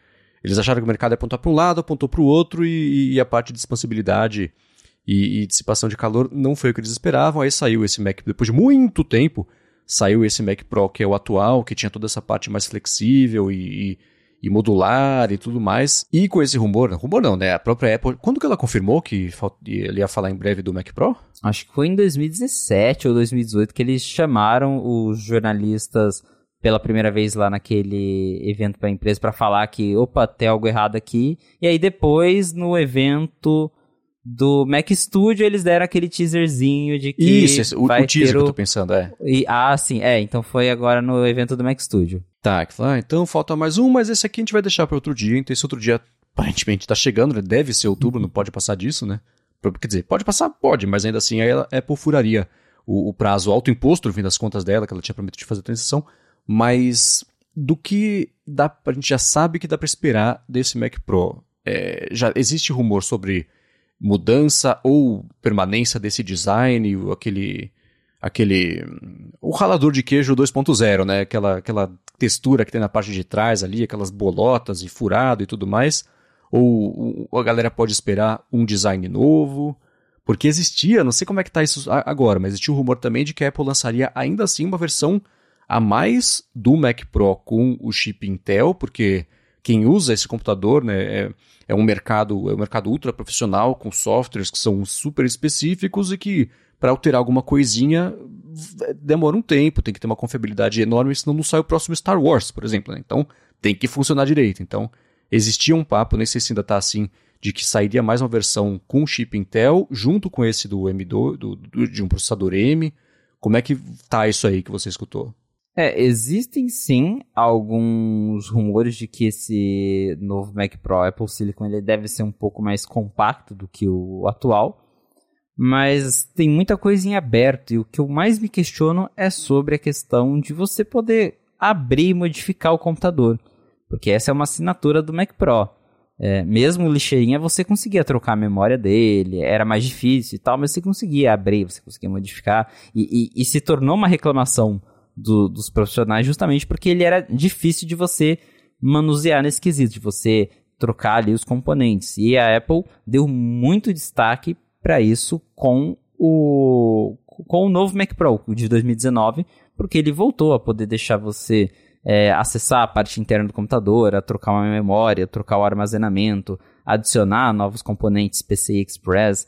eles acharam que o mercado ia apontar para um lado, apontou para o outro, e, e, a parte de expansibilidade e, e, dissipação de calor não foi o que eles esperavam. Aí saiu esse Mac, depois de muito tempo, saiu esse Mac Pro, que é o atual, que tinha toda essa parte mais flexível e, e modular e tudo mais. E com esse rumor, rumor não, né? A própria Apple, quando que ela confirmou que ele ia falar em breve do Mac Pro? Acho que foi em 2017 ou 2018 que eles chamaram os jornalistas pela primeira vez lá naquele evento para a empresa para falar que, opa, tem algo errado aqui. E aí depois no evento do Mac Studio eles deram aquele teaserzinho de que Isso, o, vai o teaser ter que eu tô pensando, é. E, ah, sim, é, então foi agora no evento do Mac Studio. Tá, ah, então falta mais um, mas esse aqui a gente vai deixar para outro dia, então esse outro dia aparentemente tá chegando, né? deve ser outubro, não pode passar disso, né? Quer dizer, pode passar? Pode, mas ainda assim a Apple furaria o, o prazo autoimposto, no fim das contas dela, que ela tinha prometido de fazer a transição, mas do que dá, a gente já sabe que dá para esperar desse Mac Pro. É, já existe rumor sobre mudança ou permanência desse design, aquele aquele o ralador de queijo 2.0, né? Aquela aquela textura que tem na parte de trás ali, aquelas bolotas e furado e tudo mais. Ou, ou a galera pode esperar um design novo? Porque existia, não sei como é que tá isso agora, mas existia o um rumor também de que a Apple lançaria ainda assim uma versão a mais do Mac Pro com o chip Intel, porque quem usa esse computador né, é, é um mercado é um mercado ultra profissional com softwares que são super específicos e que para alterar alguma coisinha demora um tempo, tem que ter uma confiabilidade enorme, senão não sai o próximo Star Wars, por exemplo. Né? Então tem que funcionar direito. Então existia um papo, nem sei se ainda está assim, de que sairia mais uma versão com chip Intel junto com esse do M2, do, do, de um processador M. Como é que tá isso aí que você escutou? É, existem sim alguns rumores de que esse novo Mac Pro Apple Silicon ele deve ser um pouco mais compacto do que o atual, mas tem muita coisa em aberto e o que eu mais me questiono é sobre a questão de você poder abrir e modificar o computador, porque essa é uma assinatura do Mac Pro. É, mesmo lixeirinha, você conseguia trocar a memória dele, era mais difícil e tal, mas você conseguia abrir, você conseguia modificar, e, e, e se tornou uma reclamação do, dos profissionais justamente porque ele era difícil de você manusear nesse quesito, de você trocar ali os componentes. E a Apple deu muito destaque para isso com o, com o novo Mac Pro de 2019, porque ele voltou a poder deixar você é, acessar a parte interna do computador, a trocar uma memória, trocar o armazenamento, adicionar novos componentes PCI Express.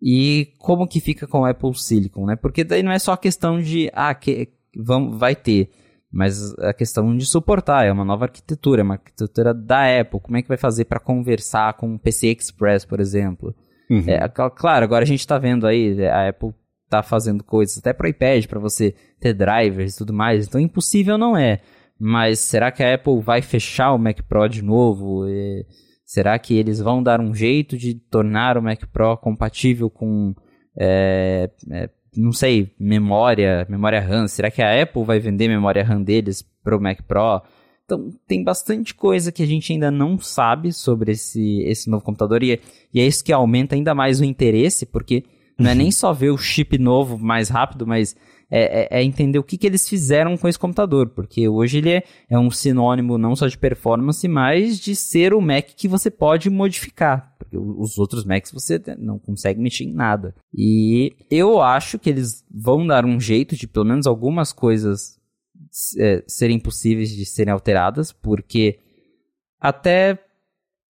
E como que fica com o Apple Silicon, né? Porque daí não é só questão de, ah, que, vamos, vai ter, mas a questão de suportar, é uma nova arquitetura, é uma arquitetura da Apple, como é que vai fazer para conversar com o PC Express, por exemplo? Uhum. É, claro, agora a gente está vendo aí, a Apple está fazendo coisas até para iPad, para você ter drivers e tudo mais, então impossível não é. Mas será que a Apple vai fechar o Mac Pro de novo? E será que eles vão dar um jeito de tornar o Mac Pro compatível com é, é, não sei, memória, memória RAM. Será que a Apple vai vender memória RAM deles para o Mac Pro? Então, tem bastante coisa que a gente ainda não sabe sobre esse, esse novo computador e, e é isso que aumenta ainda mais o interesse, porque não é nem só ver o chip novo mais rápido, mas é, é, é, entender o que, que eles fizeram com esse computador, porque hoje ele é, é um sinônimo não só de performance, mas de ser o Mac que você pode modificar porque os outros Macs você não consegue mexer em nada. E eu acho que eles vão dar um jeito de pelo menos algumas coisas é, serem possíveis de serem alteradas, porque até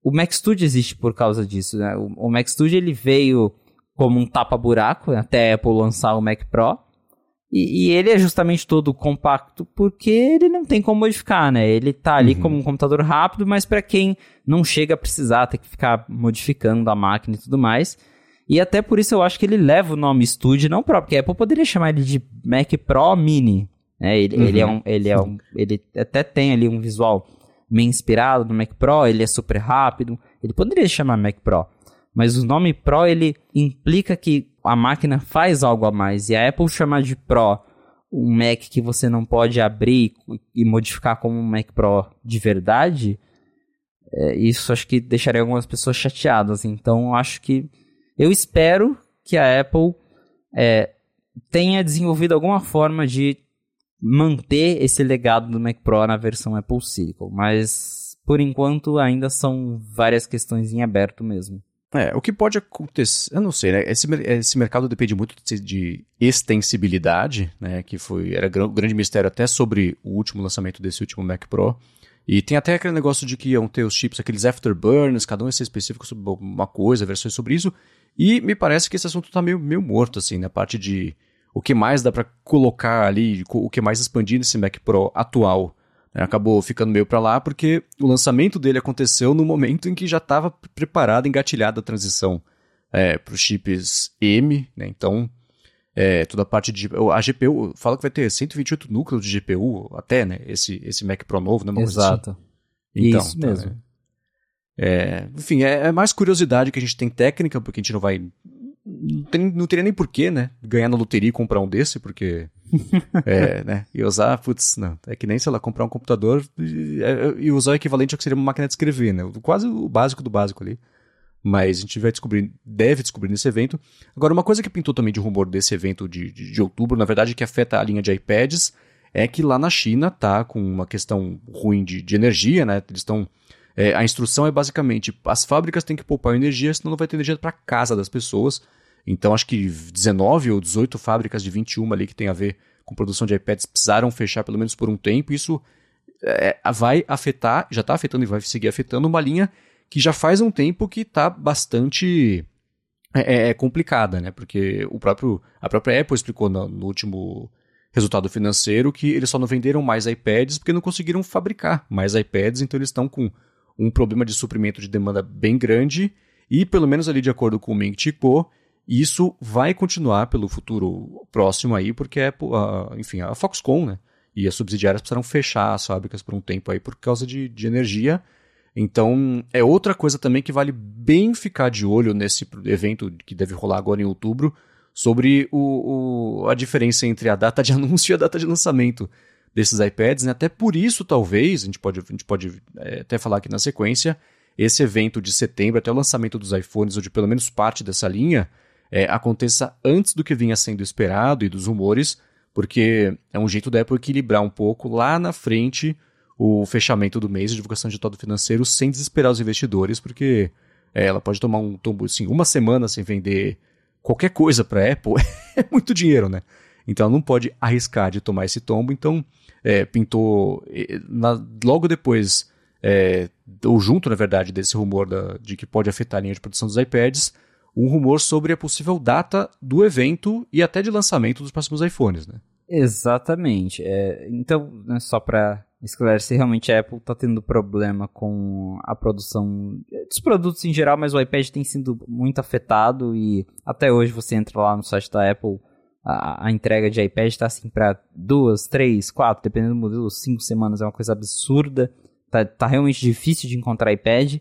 o Mac Studio existe por causa disso. Né? O, o Mac Studio ele veio como um tapa-buraco até a Apple lançar o Mac Pro. E, e, ele é justamente todo compacto porque ele não tem como modificar, né? Ele tá ali uhum. como um computador rápido, mas para quem não chega a precisar ter que ficar modificando a máquina e tudo mais. E até por isso eu acho que ele leva o nome Studio, não Pro, porque a Apple poderia chamar ele de Mac Pro Mini. Né? Ele, uhum. ele, é um, ele, é um, ele até tem ali um visual meio inspirado no Mac Pro, ele é super rápido. Ele poderia chamar Mac Pro. Mas o nome Pro ele implica que a máquina faz algo a mais. E a Apple chamar de Pro um Mac que você não pode abrir e modificar como um Mac Pro de verdade, é, isso acho que deixaria algumas pessoas chateadas. Então acho que eu espero que a Apple é, tenha desenvolvido alguma forma de manter esse legado do Mac Pro na versão Apple Silicon, mas por enquanto ainda são várias questões em aberto mesmo. É, o que pode acontecer, eu não sei, né? Esse, esse mercado depende muito de, de extensibilidade, né? Que foi, era o grande mistério até sobre o último lançamento desse último Mac Pro. E tem até aquele negócio de que iam ter os chips, aqueles afterburners, cada um ia ser específico sobre uma coisa, versões sobre isso. E me parece que esse assunto tá meio, meio morto, assim, na parte de o que mais dá para colocar ali, o que mais expandir nesse Mac Pro atual. Né? Acabou ficando meio para lá porque o lançamento dele aconteceu no momento em que já estava preparada, engatilhada a transição é, para os chips M, né? Então, é, toda a parte de. A GPU fala que vai ter 128 núcleos de GPU até, né? Esse, esse Mac Pro novo, né? Assim. Exato. Assim. Então, Isso mesmo. É, enfim, é, é, mais curiosidade que a gente tem técnica, porque a gente não vai. Não, teria nem porquê, né? Ganhar na loteria e comprar um desse, porque. é, né? E usar, putz, não. É que nem, sei lá, comprar um computador e, é, e usar o equivalente ao que seria uma máquina de escrever, né? Quase o básico do básico ali. Mas a gente vai descobrir, deve descobrir nesse evento. Agora, uma coisa que pintou também de rumor desse evento de, de, de outubro, na verdade, que afeta a linha de iPads, é que lá na China tá com uma questão ruim de, de energia, né? Eles estão. É, a instrução é basicamente: as fábricas têm que poupar energia, senão não vai ter energia para casa das pessoas. Então, acho que 19 ou 18 fábricas de 21 ali que tem a ver com produção de iPads precisaram fechar pelo menos por um tempo. Isso é, vai afetar, já está afetando e vai seguir afetando uma linha que já faz um tempo que está bastante é, é, é, complicada, né? Porque o próprio, a própria Apple explicou no, no, último resultado financeiro que eles só não venderam mais iPads porque não conseguiram fabricar mais iPads, então eles estão com um problema de suprimento de demanda bem grande e, pelo menos ali de acordo com o Ming Chico, isso vai continuar pelo futuro próximo aí, porque a, enfim, a Foxconn, né? E as subsidiárias precisaram fechar as fábricas por um tempo aí por causa de, de energia então, é outra coisa também que vale bem ficar de olho nesse evento que deve rolar agora em outubro, sobre o, o, a diferença entre a data de anúncio e a data de lançamento desses iPads. Né? Até por isso, talvez, a gente pode, a gente pode é, até falar aqui na sequência, esse evento de setembro, até o lançamento dos iPhones, ou de pelo menos parte dessa linha, é, aconteça antes do que vinha sendo esperado e dos rumores, porque é um jeito da Apple equilibrar um pouco lá na frente o fechamento do mês, a divulgação de resultado financeiro, sem desesperar os investidores, porque é, ela pode tomar um tombo, assim, uma semana sem vender qualquer coisa para Apple, é muito dinheiro, né? Então ela não pode arriscar de tomar esse tombo, então é, pintou na, logo depois, é, ou junto, na verdade, desse rumor da, de que pode afetar a linha de produção dos iPads, um rumor sobre a possível data do evento e até de lançamento dos próximos iPhones, né? Exatamente. É, então, né, só para esclarecer, realmente a Apple está tendo problema com a produção dos produtos em geral, mas o iPad tem sido muito afetado e até hoje você entra lá no site da Apple, a, entrega de iPad está assim para duas, três, quatro, dependendo do modelo, cinco semanas, é uma coisa absurda. Tá, tá realmente difícil de encontrar iPad.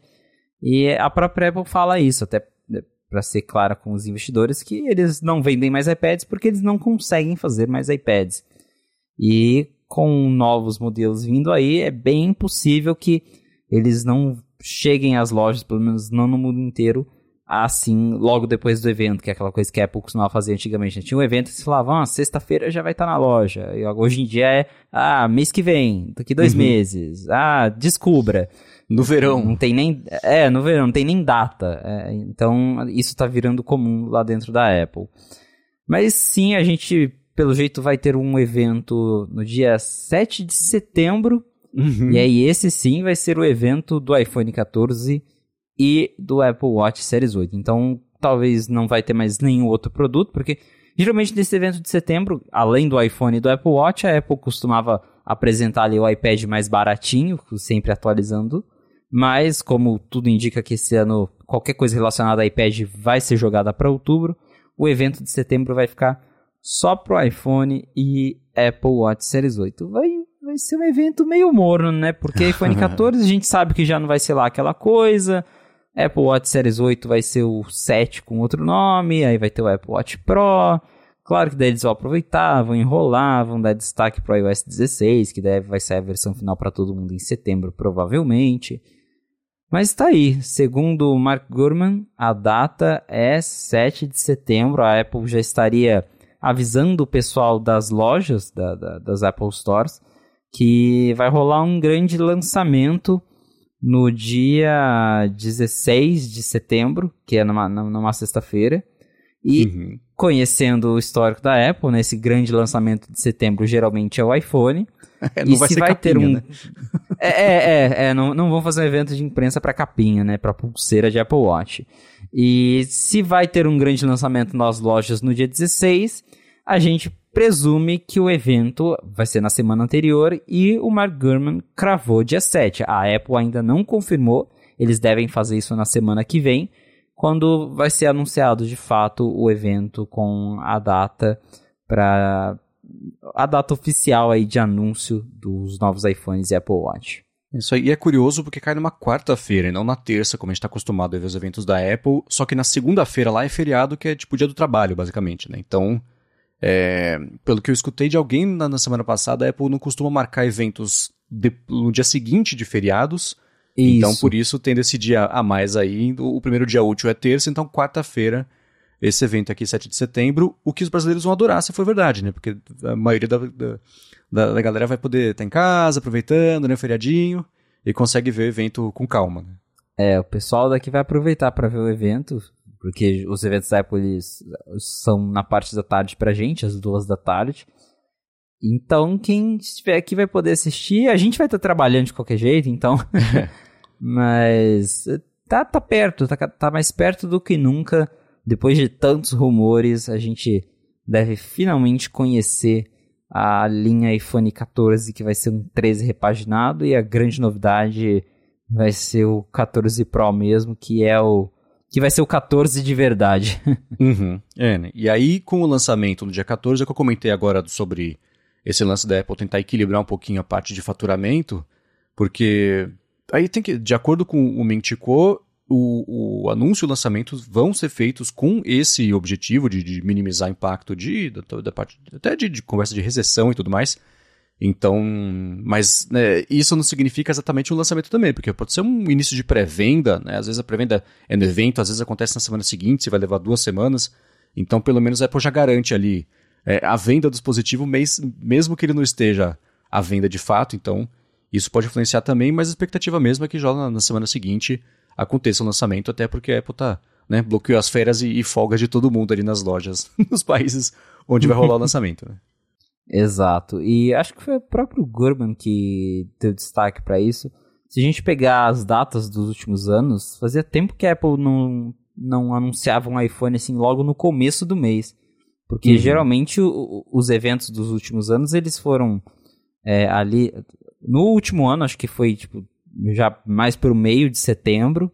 E a própria Apple fala isso, até para ser clara com os investidores, que eles não vendem mais iPads porque eles não conseguem fazer mais iPads. E com novos modelos vindo aí, é bem possível que eles não cheguem às lojas, pelo menos não no mundo inteiro, assim, logo depois do evento, que é aquela coisa que a Apple costumava fazer antigamente. Tinha um evento e se falava, ah, sexta-feira já vai estar na loja. E hoje em dia é, ah, mês que vem, daqui dois uhum. meses, ah, descubra. No verão. Não tem nem. É, no verão, não tem nem data. É, então, isso está virando comum lá dentro da Apple. Mas sim, a gente, pelo jeito, vai ter um evento no dia 7 de setembro. Uhum. E aí, esse sim vai ser o evento do iPhone 14 e do Apple Watch Series 8. Então, talvez não vai ter mais nenhum outro produto, porque geralmente nesse evento de setembro, além do iPhone e do Apple Watch, a Apple costumava apresentar ali o iPad mais baratinho, sempre atualizando mas, como tudo indica que esse ano qualquer coisa relacionada a iPad vai ser jogada para outubro, o evento de setembro vai ficar só pro iPhone e Apple Watch Series 8. Vai, vai ser um evento meio morno, né? Porque iPhone 14 a gente sabe que já não vai ser lá aquela coisa. Apple Watch Series 8 vai ser o 7 com outro nome, aí vai ter o Apple Watch Pro. Claro que daí eles vão aproveitar, vão enrolar, vão dar destaque para o iOS 16, que deve vai ser a versão final para todo mundo em setembro, provavelmente. Mas está aí, segundo o Mark Gurman, a data é 7 de setembro. A Apple já estaria avisando o pessoal das lojas, da, da, das Apple Stores, que vai rolar um grande lançamento no dia 16 de setembro, que é numa, numa sexta-feira. E uhum. conhecendo o histórico da Apple, né, esse grande lançamento de setembro geralmente é o iPhone. É, não e vai se vai capinha, ter um. Né? É, é, é, é, não, não vão fazer um evento de imprensa para capinha, né? Para pulseira de Apple Watch. E se vai ter um grande lançamento nas lojas no dia 16, a gente presume que o evento vai ser na semana anterior e o Mark Gurman cravou dia 7. A Apple ainda não confirmou, eles devem fazer isso na semana que vem, quando vai ser anunciado de fato o evento com a data para a data oficial aí de anúncio dos novos iPhones e Apple Watch. Isso aí e é curioso porque cai numa quarta-feira e não na terça, como a gente está acostumado a ver os eventos da Apple, só que na segunda-feira lá é feriado, que é tipo dia do trabalho, basicamente, né? Então, é, pelo que eu escutei de alguém na, na, semana passada, a Apple não costuma marcar eventos de, no dia seguinte de feriados. Isso. Então, por isso, tendo esse dia a mais aí, o primeiro dia útil é terça, então quarta-feira esse evento aqui, 7 de setembro, o que os brasileiros vão adorar, se for verdade, né? Porque a maioria da, da, da galera vai poder estar em casa, aproveitando, né? O feriadinho, e consegue ver o evento com calma, né? É, o pessoal daqui vai aproveitar para ver o evento, porque os eventos da Apple são na parte da tarde pra gente, às duas da tarde. Então, quem estiver aqui vai poder assistir. A gente vai estar trabalhando de qualquer jeito, então. Mas tá, tá perto, tá, tá mais perto do que nunca depois de tantos rumores, a gente deve finalmente conhecer a linha iPhone 14, que vai ser um 13 repaginado, e a grande novidade vai ser o 14 Pro mesmo, que é o que vai ser o 14 de verdade. uhum. É, né? E aí, com o lançamento no dia 14, é que eu comentei agora sobre esse lance da Apple tentar equilibrar um pouquinho a parte de faturamento, porque aí tem que, de acordo com o Mintico, o, o anúncio e o lançamento vão ser feitos com esse objetivo de, de minimizar impacto de, da, da parte, até de, de, conversa de recessão e tudo mais. Então, mas né, isso não significa exatamente um lançamento também, porque pode ser um início de pré-venda, né? Às vezes a pré-venda é no evento, às vezes acontece na semana seguinte, você vai levar duas semanas. Então, pelo menos a Apple já garante ali é, a venda do dispositivo, mesmo que ele não esteja à venda de fato. Então, isso pode influenciar também, mas a expectativa mesmo é que já na, na semana seguinte aconteça o lançamento, até porque a Apple tá, né, bloqueou as férias e, e folgas de todo mundo ali nas lojas, nos países onde vai rolar o lançamento. Né? Exato. E acho que foi o próprio Gurman que deu destaque para isso. Se a gente pegar as datas dos últimos anos, fazia tempo que a Apple não, não anunciava um iPhone assim logo no começo do mês. Porque uhum. geralmente o, os eventos dos últimos anos eles foram é, ali. No último ano, acho que foi tipo já mais para o meio de setembro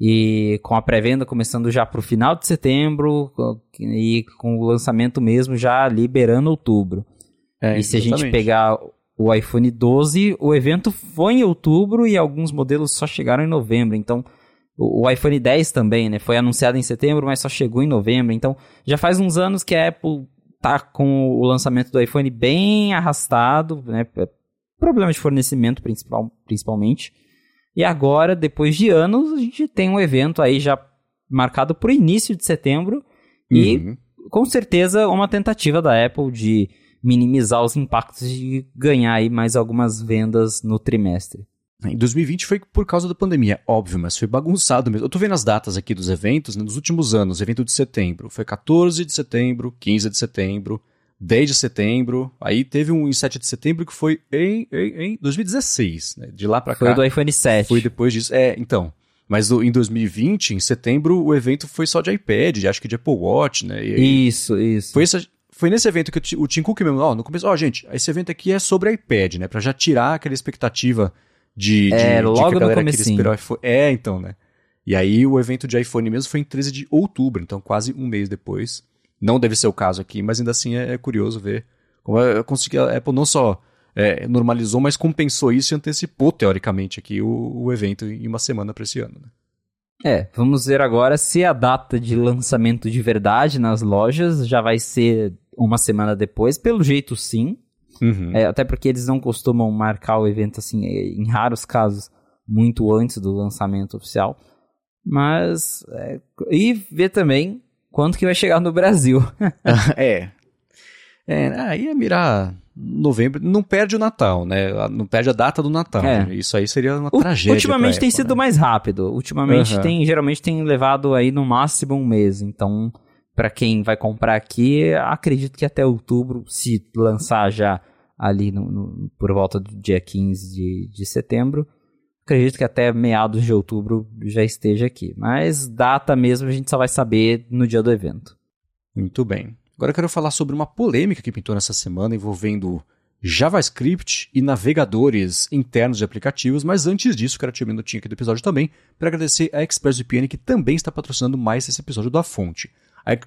e com a pré-venda começando já para o final de setembro e com o lançamento mesmo já liberando outubro. É, e se a gente pegar o iPhone 12, o evento foi em outubro e alguns modelos só chegaram em novembro. Então, o, o iPhone 10 também, né? Foi anunciado em setembro, mas só chegou em novembro. Então, já faz uns anos que a Apple tá com o lançamento do iPhone bem arrastado, né? problemas de fornecimento principal, principalmente. E agora, depois de anos, a gente tem um evento aí já marcado para o início de setembro e uhum. com certeza uma tentativa da Apple de minimizar os impactos de ganhar aí mais algumas vendas no trimestre. Em 2020 foi por causa da pandemia, óbvio, mas foi bagunçado mesmo. Eu tô vendo as datas aqui dos eventos, né, nos últimos anos, evento de setembro, foi 14 de setembro, 15 de setembro, 10 de setembro. Aí teve um em 7 de setembro que foi em, em, em 2016, né? De lá para cá. Foi do iPhone 7. Foi depois disso. É, então. Mas em 2020, em setembro, o evento foi só de iPad, acho que de Apple Watch, né? Isso, isso. Foi, essa, foi nesse evento que o Tim Cook mesmo, ó, no começo, ó, gente, esse evento aqui é sobre iPad, né? Pra já tirar aquela expectativa de, de, é, logo de que a no iPhone. É, então, né? E aí o evento de iPhone mesmo foi em 13 de outubro, então quase um mês depois. Não deve ser o caso aqui, mas ainda assim é, é curioso ver como a, a Apple não só é, normalizou, mas compensou isso e antecipou, teoricamente, aqui o, o evento em uma semana para esse ano. Né? É, vamos ver agora se a data de lançamento de verdade nas lojas já vai ser uma semana depois. Pelo jeito, sim. Uhum. É, até porque eles não costumam marcar o evento, assim, em raros casos, muito antes do lançamento oficial. Mas. É, e ver também quanto que vai chegar no Brasil. é. É, aí é mirar novembro, não perde o Natal, né? Não perde a data do Natal. É. Né? Isso aí seria uma o, tragédia. Ultimamente tem sido né? mais rápido. Ultimamente uhum. tem, geralmente tem levado aí no máximo um mês. Então, para quem vai comprar aqui, acredito que até outubro, se lançar já ali no, no, por volta do dia 15 de, de setembro, acredito que até meados de outubro já esteja aqui. Mas data mesmo a gente só vai saber no dia do evento. Muito bem. Agora eu quero falar sobre uma polêmica que pintou nessa semana envolvendo JavaScript e navegadores internos de aplicativos, mas antes disso, quero tirar um minutinho aqui do episódio também para agradecer a ExpressVPN que também está patrocinando mais esse episódio da fonte.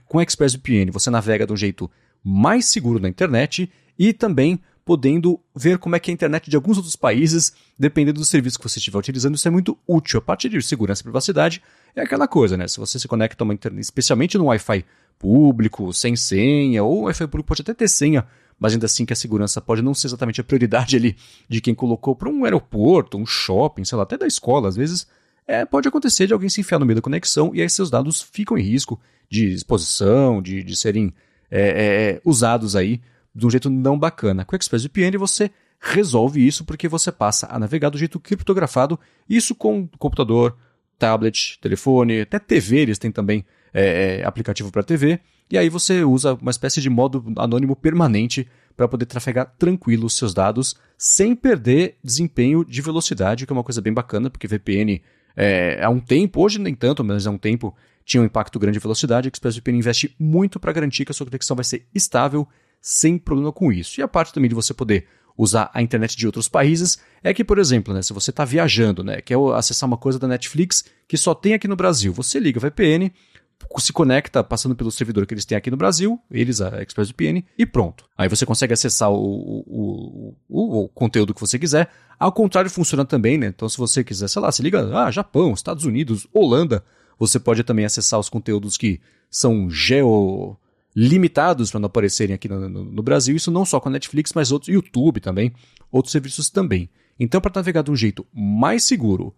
Com a ExpressVPN você navega de um jeito mais seguro na internet e também podendo ver como é que é a internet de alguns outros países, dependendo do serviço que você estiver utilizando. Isso é muito útil. A parte de segurança e privacidade é aquela coisa, né? Se você se conecta a uma internet, especialmente no Wi-Fi público, sem senha, ou o Wi-Fi público pode até ter senha, mas ainda assim que a segurança pode não ser exatamente a prioridade ali de quem colocou para um aeroporto, um shopping, sei lá, até da escola, às vezes, é, pode acontecer de alguém se enfiar no meio da conexão e aí seus dados ficam em risco de exposição, de, de serem é, é, é usados aí de um jeito não bacana. Com o ExpressVPN você resolve isso porque você passa a navegar do jeito criptografado, isso com computador, tablet, telefone, até TV eles têm também é, é, aplicativo para TV, e aí você usa uma espécie de modo anônimo permanente para poder trafegar tranquilo os seus dados sem perder desempenho de velocidade, que é uma coisa bem bacana, porque VPN é, há um tempo, hoje nem tanto, mas há um tempo tinha um impacto grande de velocidade. A ExpressVPN investe muito para garantir que a sua conexão vai ser estável sem problema com isso. E a parte também de você poder usar a internet de outros países é que, por exemplo, né, se você está viajando, né, quer acessar uma coisa da Netflix que só tem aqui no Brasil, você liga o VPN, se conecta passando pelo servidor que eles têm aqui no Brasil, eles, a ExpressVPN, e pronto. Aí você consegue acessar o, o, o, o, conteúdo que você quiser. Ao contrário, funciona também, né? Então, se você quiser, sei lá, se liga, ah, Japão, Estados Unidos, Holanda, você pode também acessar os conteúdos que são geo limitados para não aparecerem aqui no, no, no, Brasil. Isso não só com a Netflix, mas outros, YouTube também, outros serviços também. Então, para navegar de um jeito mais seguro,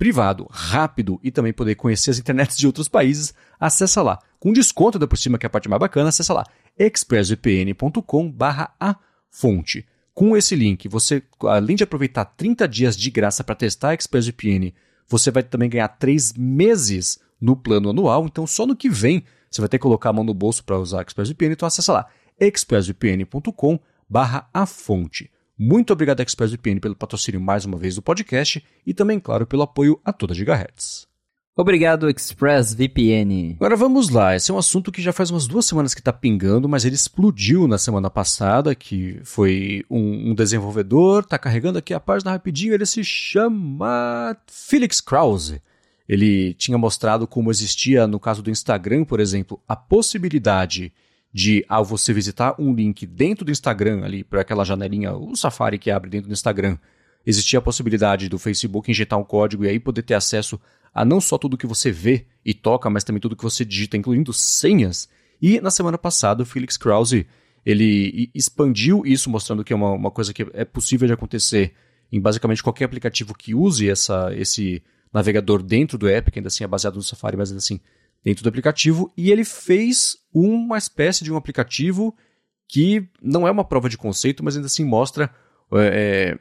privado, rápido e também poder conhecer as internets de outros países, acessa lá. Com desconto da por cima, que é a parte mais bacana, acessa lá expressvpn.com a fonte. Com esse link, você, além de aproveitar 30 dias de graça para testar a ExpressVPN, você vai também ganhar 3 meses no plano anual. Então, só no que vem você vai ter que colocar a mão no bolso para usar ExpressVPN, então acessa lá expressvpn.com barra a fonte. Muito obrigado ExpressVPN pelo patrocínio mais uma vez do podcast e também, claro, pelo apoio a toda Gigahertz. Obrigado, ExpressVPN. Agora vamos lá, esse é um assunto que já faz umas duas semanas que está pingando, mas ele explodiu na semana passada, que foi um, um desenvolvedor, está carregando aqui a página rapidinho, ele se chama Felix Krause. Ele tinha mostrado como existia, no caso do Instagram, por exemplo, a possibilidade de, ao você visitar um link dentro do Instagram, ali, para aquela janelinha, o Safari que abre dentro do Instagram, existia a possibilidade do Facebook injetar um código e aí poder ter acesso a não só tudo que você vê e toca, mas também tudo que você digita, incluindo senhas. E na semana passada, o Felix Krause ele expandiu isso, mostrando que é uma, uma coisa que é possível de acontecer em basicamente qualquer aplicativo que use essa, esse navegador dentro do app, que ainda assim é baseado no Safari, mas ainda assim dentro do aplicativo, e ele fez uma espécie de um aplicativo que não é uma prova de conceito, mas ainda assim mostra é, é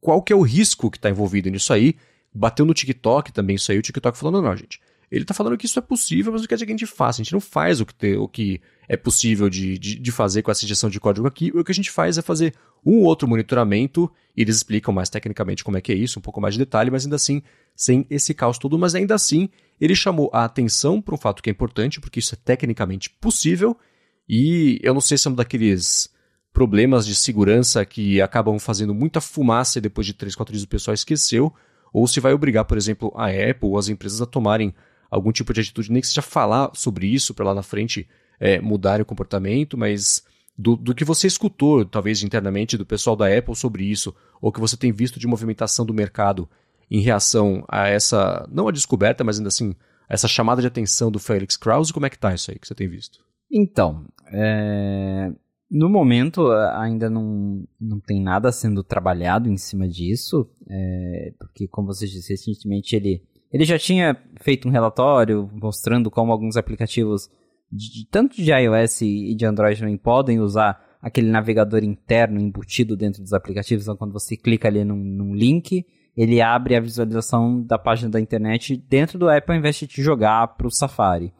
qual que é o risco que está envolvido nisso aí. Bateu no TikTok também isso aí, o TikTok falando, não, gente, ele está falando que isso é possível, mas o que a gente faz? A gente não faz o que, te, o que é possível de, de, de, fazer com essa injeção de código aqui. O que a gente faz é fazer um outro monitoramento, e eles explicam mais tecnicamente como é que é isso, um pouco mais de detalhe, mas ainda assim, sem esse caos todo. Mas ainda assim, ele chamou a atenção para um fato que é importante, porque isso é tecnicamente possível, e eu não sei se é um daqueles problemas de segurança que acabam fazendo muita fumaça e depois de 3, 4 dias o pessoal esqueceu, ou se vai obrigar, por exemplo, a Apple ou as empresas a tomarem algum tipo de atitude, nem que seja falar sobre isso para lá na frente é, mudarem o comportamento, mas do, do, que você escutou, talvez internamente, do pessoal da Apple sobre isso, ou que você tem visto de movimentação do mercado em reação a essa, não a descoberta, mas ainda assim, essa chamada de atenção do Felix Krause, como é que tá isso aí que você tem visto? Então, é... no momento ainda não, não tem nada sendo trabalhado em cima disso, é... porque como você disse, recentemente ele ele já tinha feito um relatório mostrando como alguns aplicativos, de, tanto de iOS e de Android também, podem usar aquele navegador interno embutido dentro dos aplicativos. Então, quando você clica ali num, num link, ele abre a visualização da página da internet dentro do app ao invés de te jogar para o Safari.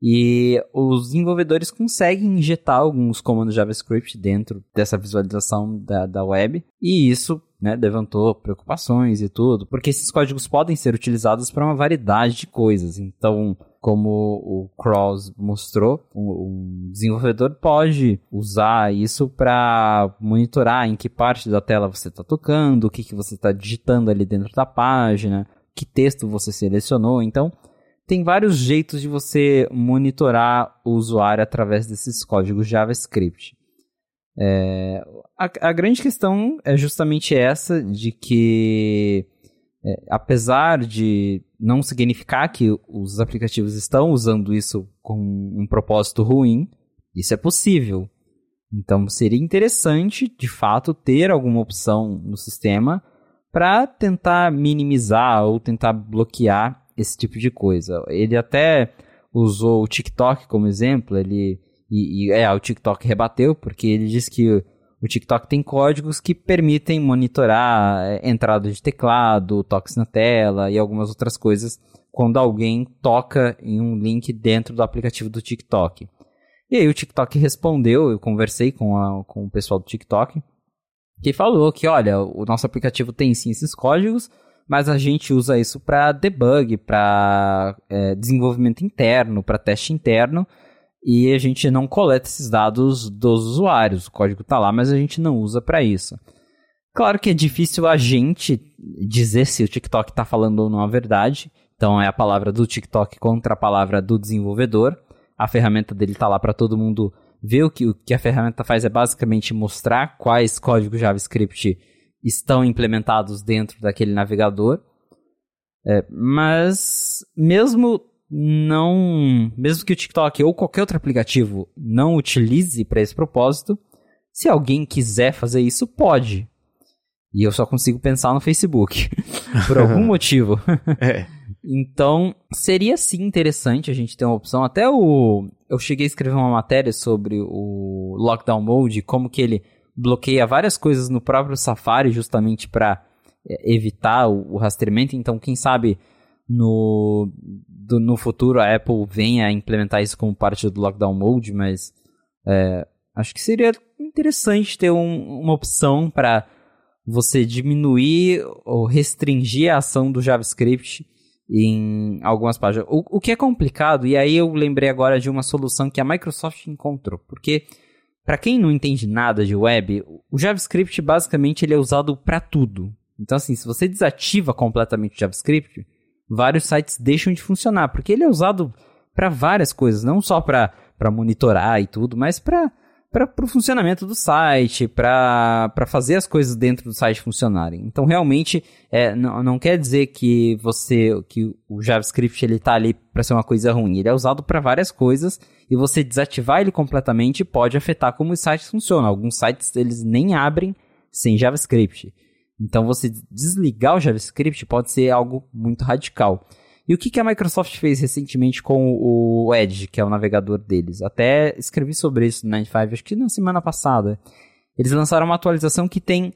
E os desenvolvedores conseguem injetar alguns comandos JavaScript dentro dessa visualização da, da web, e isso né, levantou preocupações e tudo, porque esses códigos podem ser utilizados para uma variedade de coisas. Então, como o Cross mostrou, um desenvolvedor pode usar isso para monitorar em que parte da tela você está tocando, o que, que você está digitando ali dentro da página, que texto você selecionou. Então, tem vários jeitos de você monitorar o usuário através desses códigos JavaScript. É, a, a, grande questão é justamente essa, de que é, apesar de não significar que os aplicativos estão usando isso com um propósito ruim, isso é possível. Então seria interessante, de fato, ter alguma opção no sistema para tentar minimizar ou tentar bloquear esse tipo de coisa. Ele até usou o TikTok como exemplo, ele e, e é, o TikTok rebateu porque ele disse que o TikTok tem códigos que permitem monitorar é, entrada de teclado, toques na tela e algumas outras coisas quando alguém toca em um link dentro do aplicativo do TikTok. E aí o TikTok respondeu, eu conversei com, a, com o pessoal do TikTok, que falou que, olha, o nosso aplicativo tem sim esses códigos, mas a gente usa isso para debug, para é, desenvolvimento interno, para teste interno, e a gente não coleta esses dados dos usuários. O código está lá, mas a gente não usa para isso. Claro que é difícil a gente dizer se o TikTok está falando ou não a verdade. Então é a palavra do TikTok contra a palavra do desenvolvedor. A ferramenta dele está lá para todo mundo ver o que, o que a ferramenta faz é basicamente mostrar quais códigos JavaScript estão implementados dentro daquele navegador. É, mas mesmo não, mesmo que o TikTok ou qualquer outro aplicativo não utilize para esse propósito, se alguém quiser fazer isso, pode. E eu só consigo pensar no Facebook, por algum motivo. é. Então, seria sim interessante a gente ter uma opção. Até o. Eu cheguei a escrever uma matéria sobre o Lockdown Mode, como que ele bloqueia várias coisas no próprio Safari justamente para é, evitar o, o, rastreamento. Então, quem sabe no, do, no futuro a Apple venha a implementar isso como parte do Lockdown Mode, mas é, acho que seria interessante ter um, uma opção para você diminuir ou restringir a ação do JavaScript em algumas páginas. O, o que é complicado, e aí eu lembrei agora de uma solução que a Microsoft encontrou, porque para quem não entende nada de web, o JavaScript basicamente ele é usado para tudo. Então assim, se você desativa completamente o JavaScript, vários sites deixam de funcionar, porque ele é usado para várias coisas, não só para monitorar e tudo, mas para para o funcionamento do site, para fazer as coisas dentro do site funcionarem. Então, realmente, é, não, não quer dizer que você que o JavaScript ele está ali para ser uma coisa ruim. Ele é usado para várias coisas e você desativar ele completamente pode afetar como os sites funcionam. Alguns sites eles nem abrem sem JavaScript. Então, você desligar o JavaScript pode ser algo muito radical. E o que, a Microsoft fez recentemente com o Edge, que é o navegador deles? Até escrevi sobre isso no 95, acho que na semana passada. Eles lançaram uma atualização que tem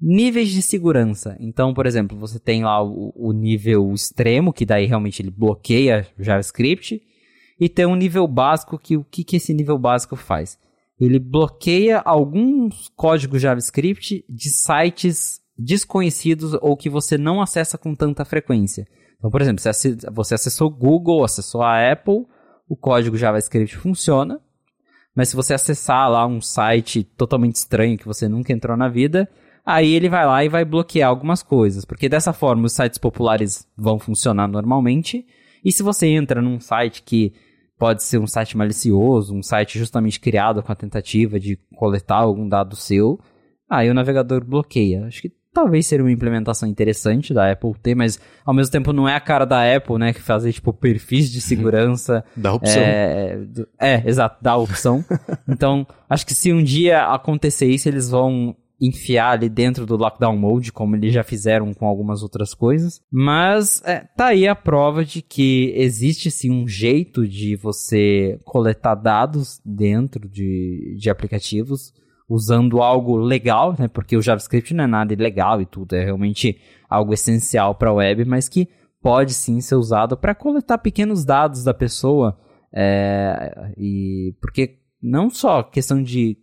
níveis de segurança. Então, por exemplo, você tem lá o, nível extremo, que daí realmente ele bloqueia o JavaScript, e tem um nível básico, que o que esse nível básico faz? Ele bloqueia alguns códigos JavaScript de sites desconhecidos ou que você não acessa com tanta frequência. Então, por exemplo, se você acessou Google, acessou a Apple, o código JavaScript funciona, mas se você acessar lá um site totalmente estranho que você nunca entrou na vida, aí ele vai lá e vai bloquear algumas coisas, porque dessa forma os sites populares vão funcionar normalmente, e se você entra num site que pode ser um site malicioso, um site justamente criado com a tentativa de coletar algum dado seu, aí o navegador bloqueia. Acho que talvez seria uma implementação interessante da Apple ter, mas ao mesmo tempo não é a cara da Apple, né, que fazer tipo perfis de segurança. da opção. É, é, exato, da opção. então, acho que se um dia acontecer isso, eles vão enfiar ali dentro do lockdown mode, como eles já fizeram com algumas outras coisas. Mas é, tá aí a prova de que existe sim um jeito de você coletar dados dentro de, de aplicativos usando algo legal, né? Porque o JavaScript não é nada ilegal e tudo, é realmente algo essencial para a web, mas que pode sim ser usado para coletar pequenos dados da pessoa, É, e porque não só questão de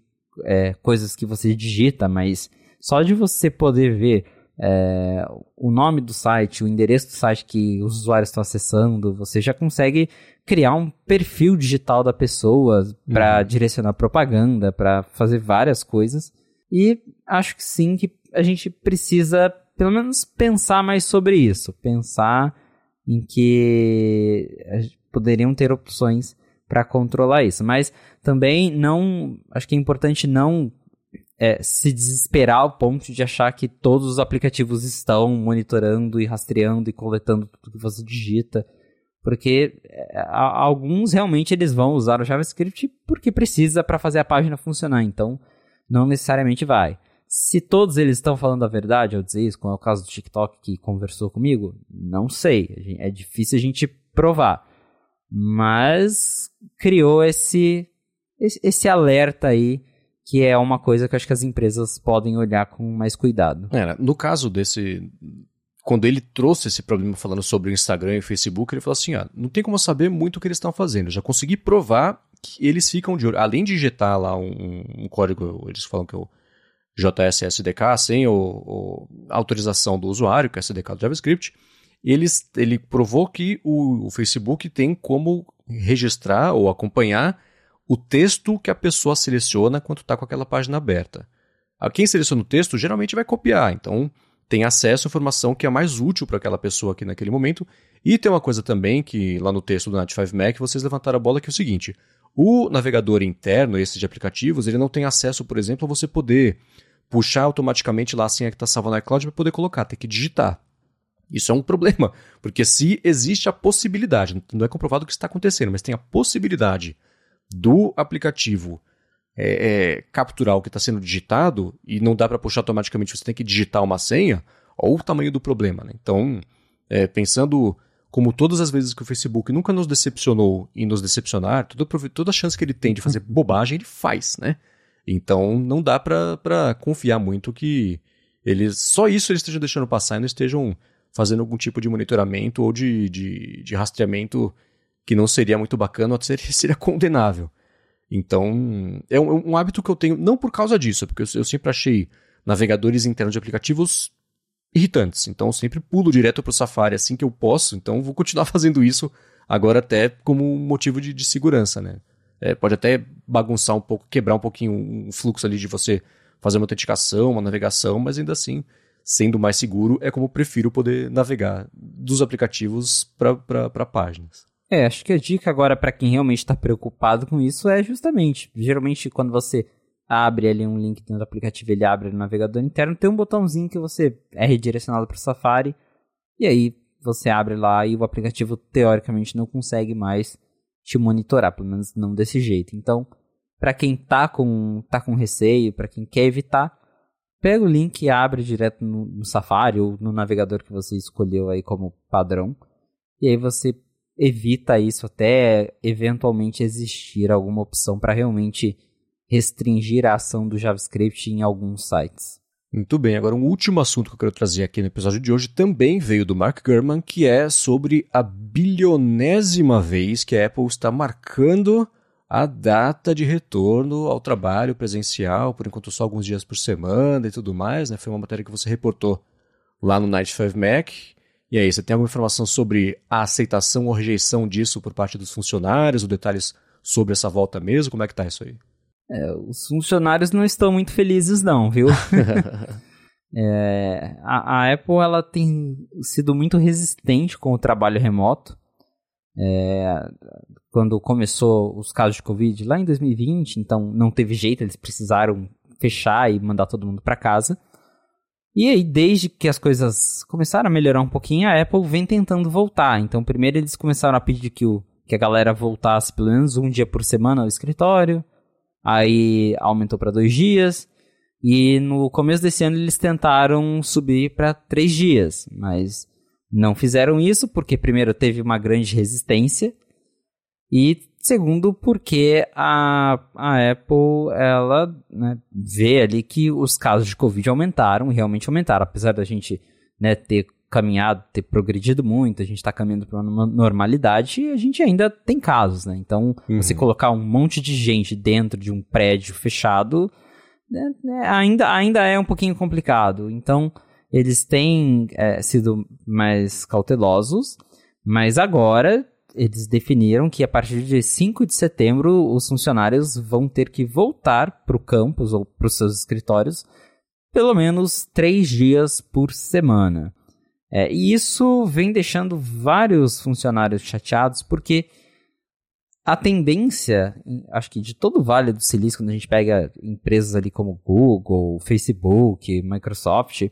é, coisas que você digita, mas só de você poder ver é, o nome do site, o endereço do site que os usuários estão acessando, você já consegue criar um perfil digital da pessoa para uhum. direcionar propaganda, para fazer várias coisas. E acho que sim que a gente precisa pelo menos pensar mais sobre isso, pensar em que poderiam ter opções para controlar isso, mas também não, acho que é importante não é, se desesperar ao ponto de achar que todos os aplicativos estão monitorando e rastreando e coletando tudo que você digita, porque é, alguns realmente eles vão usar o JavaScript porque precisa para fazer a página funcionar, então não necessariamente vai. Se todos eles estão falando a verdade ao dizer isso, como é o caso do TikTok que conversou comigo, não sei, é difícil a gente provar. Mas criou esse, esse alerta aí que é uma coisa que acho que as empresas podem olhar com mais cuidado. É, no caso desse. Quando ele trouxe esse problema falando sobre o Instagram e o Facebook, ele falou assim: ah, não tem como saber muito o que eles estão fazendo. Eu já consegui provar que eles ficam de olho. Além de injetar lá um, um código, eles falam que é o JSSDK, sem o, o, autorização do usuário, que é SDK do JavaScript, eles, ele provou que o, o Facebook tem como registrar ou acompanhar o texto que a pessoa seleciona quando está com aquela página aberta. Quem seleciona o texto geralmente vai copiar, então tem acesso à informação que é mais útil para aquela pessoa aqui naquele momento. E tem uma coisa também que lá no texto do Nat5Mac vocês levantaram a bola que é o seguinte: o navegador interno, esse de aplicativos, ele não tem acesso, por exemplo, a você poder puxar automaticamente lá a senha que está salva no iCloud para poder colocar, tem que digitar. Isso é um problema, porque se existe a possibilidade, não é comprovado o que está acontecendo, mas tem a possibilidade do aplicativo é, é, capturar o que está sendo digitado e não dá para puxar automaticamente, você tem que digitar uma senha, olha o tamanho do problema. Né? Então, é, pensando como todas as vezes que o Facebook nunca nos decepcionou e nos decepcionar, toda, toda chance que ele tem de fazer bobagem, ele faz, né? Então não dá para confiar muito que eles só isso eles estejam deixando passar e não estejam fazendo algum tipo de monitoramento ou de, de, de rastreamento que não seria muito bacana seria, seria condenável. Então, é um, um, hábito que eu tenho, não por causa disso, porque eu, eu sempre achei navegadores internos de aplicativos irritantes. Então, eu sempre pulo direto para o Safari assim que eu posso. Então, vou continuar fazendo isso agora até como motivo de, de segurança, né? É, pode até bagunçar um pouco, quebrar um pouquinho um fluxo ali de você fazer uma autenticação, uma navegação, mas ainda assim, sendo mais seguro, é como eu prefiro poder navegar dos aplicativos para páginas. É, acho que a dica agora para quem realmente está preocupado com isso é justamente, geralmente quando você abre ali um link dentro do aplicativo, ele abre no navegador interno, tem um botãozinho que você é redirecionado para o Safari, e aí você abre lá e o aplicativo teoricamente não consegue mais te monitorar, pelo menos não desse jeito. Então, para quem tá com tá com receio, para quem quer evitar, pega o link e abre direto no, no Safari ou no navegador que você escolheu aí como padrão. E aí você evita isso até eventualmente existir alguma opção para realmente restringir a ação do JavaScript em alguns sites. Muito bem, agora um último assunto que eu quero trazer aqui no episódio de hoje também veio do Mark Gurman, que é sobre a bilionésima vez que a Apple está marcando a data de retorno ao trabalho presencial, por enquanto só alguns dias por semana e tudo mais, né? Foi uma matéria que você reportou lá no Night 5 Mac. E aí, você tem alguma informação sobre a aceitação ou rejeição disso por parte dos funcionários, ou detalhes sobre essa volta mesmo? Como é que tá isso aí? É, os funcionários não estão muito felizes não, viu? é, a, a, Apple ela tem sido muito resistente com o trabalho remoto. É, quando começou os casos de Covid lá em 2020, então não teve jeito, eles precisaram fechar e mandar todo mundo para casa. E aí, desde que as coisas começaram a melhorar um pouquinho, a Apple vem tentando voltar. Então, primeiro eles começaram a pedir que, o, que a galera voltasse pelo menos um dia por semana ao escritório. Aí aumentou para dois dias. E no começo desse ano eles tentaram subir para três dias, mas não fizeram isso porque, primeiro, teve uma grande resistência. E Segundo, porque a, a Apple ela né, vê ali que os casos de Covid aumentaram, realmente aumentaram, apesar da gente né, ter caminhado, ter progredido muito, a gente está caminhando para uma normalidade e a gente ainda tem casos, né? Então, uhum. você colocar um monte de gente dentro de um prédio fechado né, né, ainda, ainda é um pouquinho complicado. Então, eles têm é, sido mais cautelosos, mas agora eles definiram que a partir de 5 de setembro os funcionários vão ter que voltar para o campus ou para os seus escritórios pelo menos três dias por semana. É, e isso vem deixando vários funcionários chateados porque a tendência, acho que de todo o Vale do Silício, quando a gente pega empresas ali como Google, Facebook, Microsoft,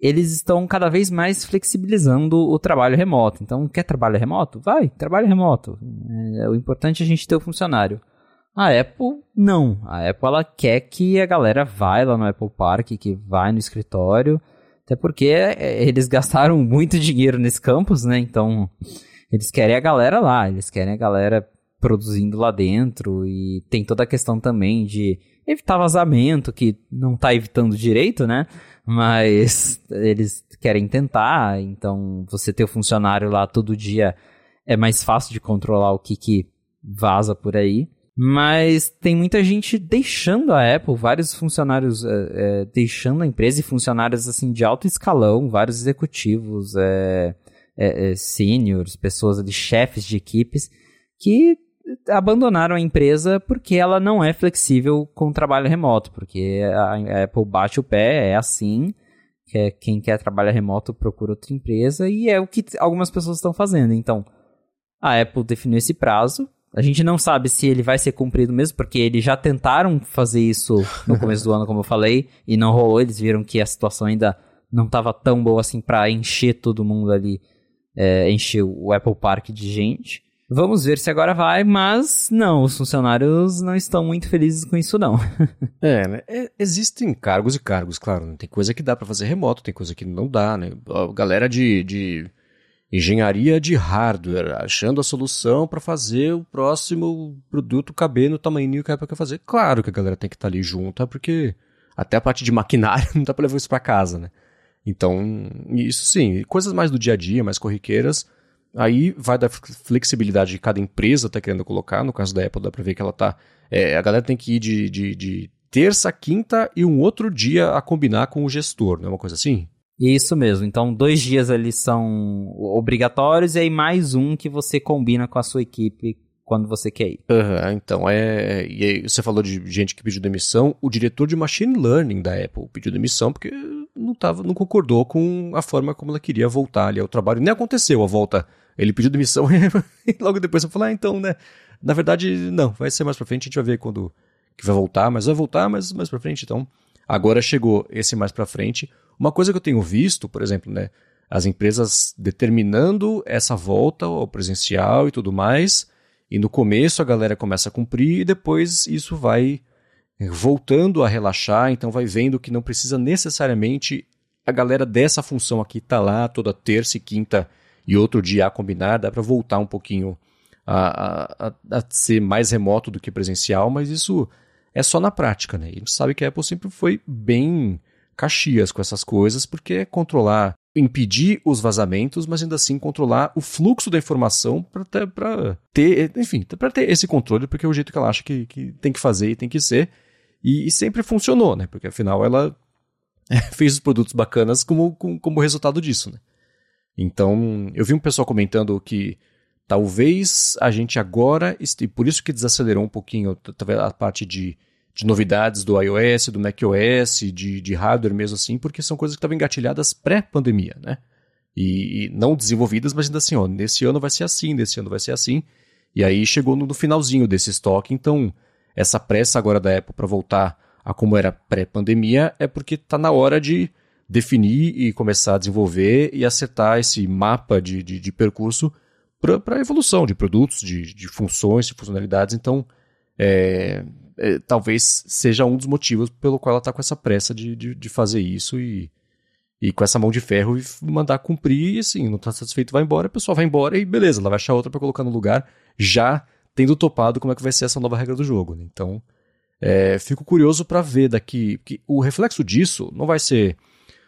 eles estão cada vez mais flexibilizando o trabalho remoto. Então, quer trabalho remoto? Vai, trabalho remoto. É, o importante é a gente ter o funcionário. A Apple, não. A Apple, ela quer que a galera vá lá no Apple Park, que vai no escritório, até porque é, eles gastaram muito dinheiro nesse campus, né? Então, eles querem a galera lá, eles querem a galera produzindo lá dentro e tem toda a questão também de evitar vazamento, que não está evitando direito, né? Mas eles querem tentar, então você ter o funcionário lá todo dia é mais fácil de controlar o que, que vaza por aí. Mas tem muita gente deixando a Apple, vários funcionários é, é, deixando a empresa e funcionários assim de alto escalão, vários executivos, é, seniors, pessoas ali, chefes de equipes, que abandonaram a empresa porque ela não é flexível com o trabalho remoto, porque a Apple bate o pé, é assim, que quem quer trabalhar remoto procura outra empresa e é o que algumas pessoas estão fazendo. Então, a Apple definiu esse prazo, a gente não sabe se ele vai ser cumprido mesmo, porque eles já tentaram fazer isso no começo do ano, como eu falei, e não rolou. Eles viram que a situação ainda não estava tão boa assim para encher todo mundo ali, é, encher o Apple Park de gente. Vamos ver se agora vai, mas não, os funcionários não estão muito felizes com isso, não. é, né? É, existem cargos e cargos, claro. Né? Tem coisa que dá para fazer remoto, tem coisa que não dá, né? A galera de, de engenharia de hardware, achando a solução para fazer o próximo produto caber no tamanho que é para fazer. Claro que a galera tem que estar tá ali junto, porque até a parte de maquinário não dá para levar isso para casa, né? Então, isso sim, coisas mais do dia a dia, mais corriqueiras, aí vai da flexibilidade que cada empresa está querendo colocar. No caso da Apple, dá para ver que ela tá. É, a galera tem que ir de, de, de terça, quinta e um outro dia a combinar com o gestor, não é uma coisa assim? Isso mesmo. Então, dois dias ali são obrigatórios e aí mais um que você combina com a sua equipe quando você quer ir. Uhum, então, é. E aí, você falou de gente que pediu demissão. O diretor de machine learning da Apple pediu demissão porque tava, não concordou com a forma como ela queria voltar ali ao trabalho. Nem aconteceu a volta. Ele pediu demissão e logo depois eu falei, ah, então, né? Na verdade, não, vai ser mais pra frente, a gente vai ver quando que vai voltar, mas vai voltar mais, mais pra frente. Então, agora chegou esse mais pra frente. Uma coisa que eu tenho visto, por exemplo, né, as empresas determinando essa volta ao presencial e tudo mais, e no começo a galera começa a cumprir e depois isso vai voltando a relaxar, então vai vendo que não precisa necessariamente a galera dessa função aqui tá lá toda terça e quinta e outro dia a combinar, dá para voltar um pouquinho a, a, a, ser mais remoto do que presencial, mas isso é só na prática, né? A gente sabe que a Apple sempre foi bem Caxias com essas coisas, porque é controlar, impedir os vazamentos, mas ainda assim controlar o fluxo da informação para ter, enfim, para ter esse controle, porque é o jeito que ela acha que, que tem que fazer e tem que ser. E, e sempre funcionou, né? Porque afinal ela fez os produtos bacanas como, como, como resultado disso, né? Então, eu vi um pessoal comentando que talvez a gente agora, e por isso que desacelerou um pouquinho a parte de de novidades do iOS, do macOS, de, de hardware mesmo assim, porque são coisas que estavam engatilhadas pré-pandemia, né? E, e, não desenvolvidas, mas ainda assim, ó, nesse ano vai ser assim, nesse ano vai ser assim. E aí chegou no, no finalzinho desse estoque, então essa pressa agora da Apple para voltar a como era pré-pandemia é porque está na hora de definir e começar a desenvolver e acertar esse mapa de, de, de percurso para a evolução de produtos, de, de funções, de funcionalidades. Então, é, é, talvez seja um dos motivos pelo qual ela está com essa pressa de, de, de, fazer isso e, e com essa mão de ferro e mandar cumprir e assim, não está satisfeito, vai embora, a pessoa vai embora e beleza, ela vai achar outra para colocar no lugar, já tendo topado como é que vai ser essa nova regra do jogo. Né? Então, é, fico curioso para ver daqui, que o reflexo disso não vai ser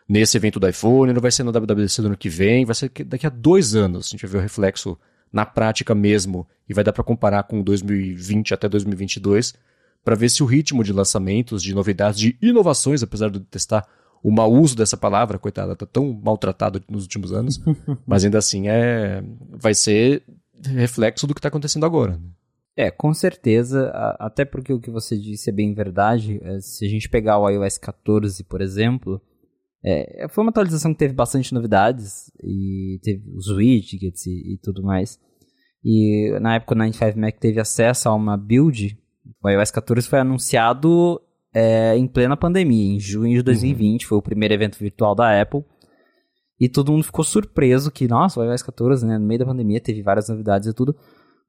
nesse evento do iPhone, não vai ser no WWDC do ano que vem, vai ser daqui a dois anos. A gente vai ver o reflexo na prática mesmo e vai dar para comparar com 2020 até 2022 para ver se o ritmo de lançamentos, de novidades, de inovações, apesar de testar o mau uso dessa palavra, coitada, tá tão maltratado nos últimos anos, mas ainda assim é vai ser reflexo do que está acontecendo agora. Né? É, com certeza, até porque o que você disse é bem verdade. É, se a gente pegar o iOS 14, por exemplo, é, foi uma atualização que teve bastante novidades, e teve os widgets e, e tudo mais. E na época o 95 Mac teve acesso a uma build, o iOS 14 foi anunciado é, em plena pandemia, em junho de 2020, uhum. foi o primeiro evento virtual da Apple. E todo mundo ficou surpreso que, nossa, o iOS 14, né, no meio da pandemia teve várias novidades e tudo.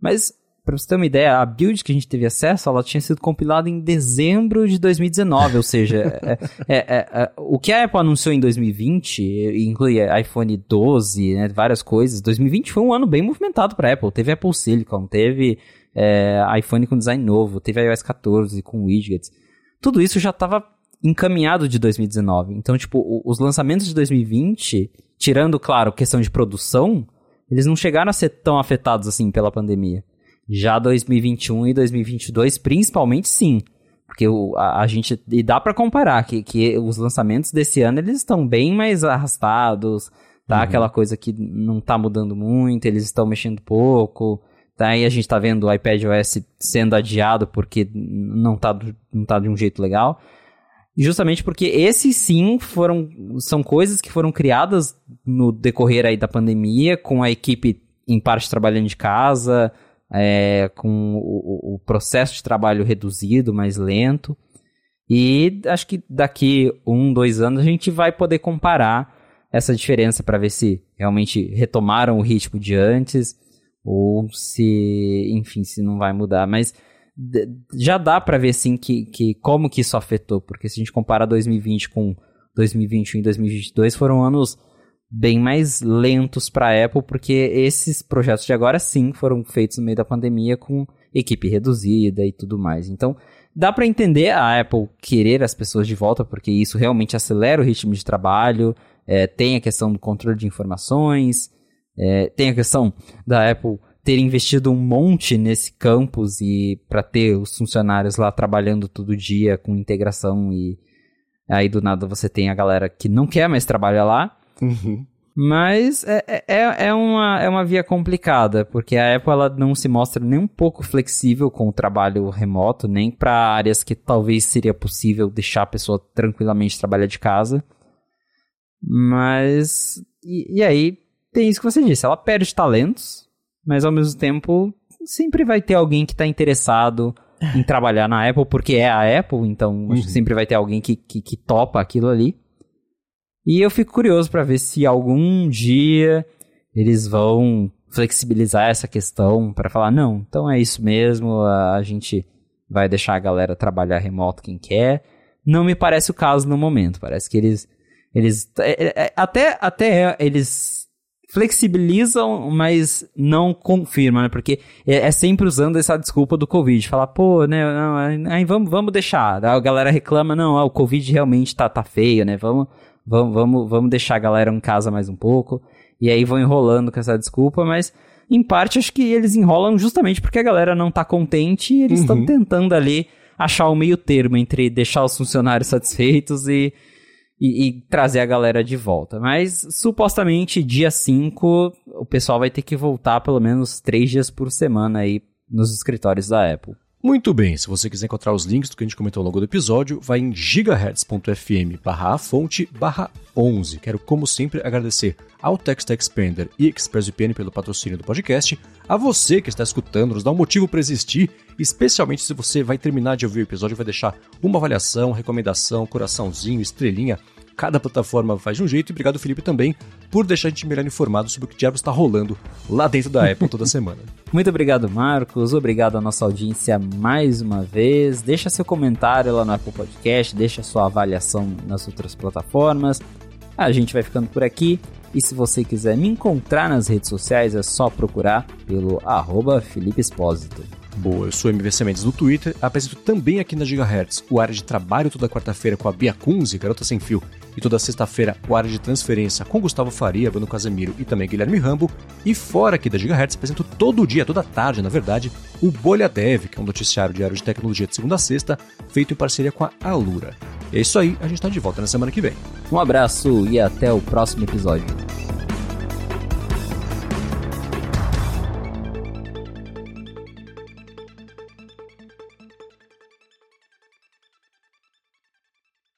Mas Pra você ter uma ideia, a build que a gente teve acesso, ela tinha sido compilada em dezembro de 2019, ou seja, é, é, é, é, o que a Apple anunciou em 2020, inclui iPhone 12, né, várias coisas, 2020 foi um ano bem movimentado para Apple, teve Apple Silicon, teve é, iPhone com design novo, teve iOS 14 com widgets, tudo isso já estava encaminhado de 2019, então, tipo, os lançamentos de 2020, tirando, claro, questão de produção, eles não chegaram a ser tão afetados assim pela pandemia. Já 2021 e 2022, principalmente sim. Porque o, a, a, gente. E dá para comparar que, que os lançamentos desse ano eles estão bem mais arrastados, tá? Uhum. Aquela coisa que não tá mudando muito, eles estão mexendo pouco. Tá? Aí a gente tá vendo o iPad OS sendo adiado porque não tá, não tá de um jeito legal. Justamente porque esses sim foram. São coisas que foram criadas no decorrer aí da pandemia, com a equipe em parte trabalhando de casa é, com o, o, processo de trabalho reduzido, mais lento. E acho que daqui um, dois anos a gente vai poder comparar essa diferença para ver se realmente retomaram o ritmo de antes ou se, enfim, se não vai mudar. Mas já dá para ver sim que, que como que isso afetou, porque se a gente compara 2020 com 2021 e 2022 foram anos bem mais lentos para a Apple, porque esses projetos de agora sim foram feitos no meio da pandemia com equipe reduzida e tudo mais. Então, dá para entender a Apple querer as pessoas de volta, porque isso realmente acelera o ritmo de trabalho, é, tem a questão do controle de informações, é, tem a questão da Apple ter investido um monte nesse campus e para ter os funcionários lá trabalhando todo dia com integração e aí do nada você tem a galera que não quer mais trabalhar lá Uhum. Mas é, é, é, é, uma, é uma via complicada, porque a Apple ela não se mostra nem um pouco flexível com o trabalho remoto, nem para áreas que talvez seria possível deixar a pessoa tranquilamente trabalhar de casa. Mas. E, e aí, tem isso que você disse: ela perde talentos, mas ao mesmo tempo sempre vai ter alguém que está interessado em trabalhar na Apple, porque é a Apple, então uhum. sempre vai ter alguém que, que, que topa aquilo ali. E eu fico curioso para ver se algum dia eles vão flexibilizar essa questão para falar não, então é isso mesmo, a gente vai deixar a galera trabalhar remoto quem quer. Não me parece o caso no momento. Parece que eles eles é, é, é, até até eles flexibilizam, mas não confirmam, né? Porque é, sempre usando essa desculpa do Covid. Falar, pô, né, não, aí vamos, vamos deixar. A galera reclama, não, ó, o Covid realmente tá, tá feio, né? Vamos, vamos, vamos, vamos deixar a galera em casa mais um pouco. E aí vão enrolando com essa desculpa, mas em parte acho que eles enrolam justamente porque a galera não tá contente e eles estão uhum. tentando ali achar o meio termo entre deixar os funcionários satisfeitos e, e, e, trazer a galera de volta. Mas supostamente dia 5 o pessoal vai ter que voltar pelo menos 3 dias por semana aí nos escritórios da Apple. Muito bem, se você quiser encontrar os links do que a gente comentou ao longo do episódio, vai em gigahertz.fm barra fonte barra 11. Quero, como sempre, agradecer ao Text Expander e ExpressVPN pelo patrocínio do podcast, a você que está escutando, nos dá um motivo para existir, especialmente se você vai terminar de ouvir o episódio e vai deixar uma avaliação, recomendação, coraçãozinho, estrelinha, cada plataforma faz de um jeito. E obrigado, Felipe, também por deixar a gente melhor informado sobre o que diabos está rolando lá dentro da Apple toda semana. Muito obrigado, Marcos. Obrigado à nossa audiência mais uma vez. Deixa seu comentário lá no Apple Podcast, deixa sua avaliação nas outras plataformas. A gente vai ficando por aqui. E se você quiser me encontrar nas redes sociais, é só procurar pelo arroba Felipe Espósito. Boa, eu sou MVC Mendes no Twitter, apresento também aqui na Gigahertz o área de trabalho toda quarta-feira com a Bia Kunze, Garota Sem Fio, e toda sexta-feira o área de transferência com Gustavo Faria, Bruno Casemiro e também Guilherme Rambo. E fora aqui da Gigahertz, apresento todo dia, toda tarde, na verdade, o Bolha Dev, que é um noticiário diário de tecnologia de segunda a sexta, feito em parceria com a Alura. É isso aí, a gente está de volta na semana que vem. Um abraço e até o próximo episódio.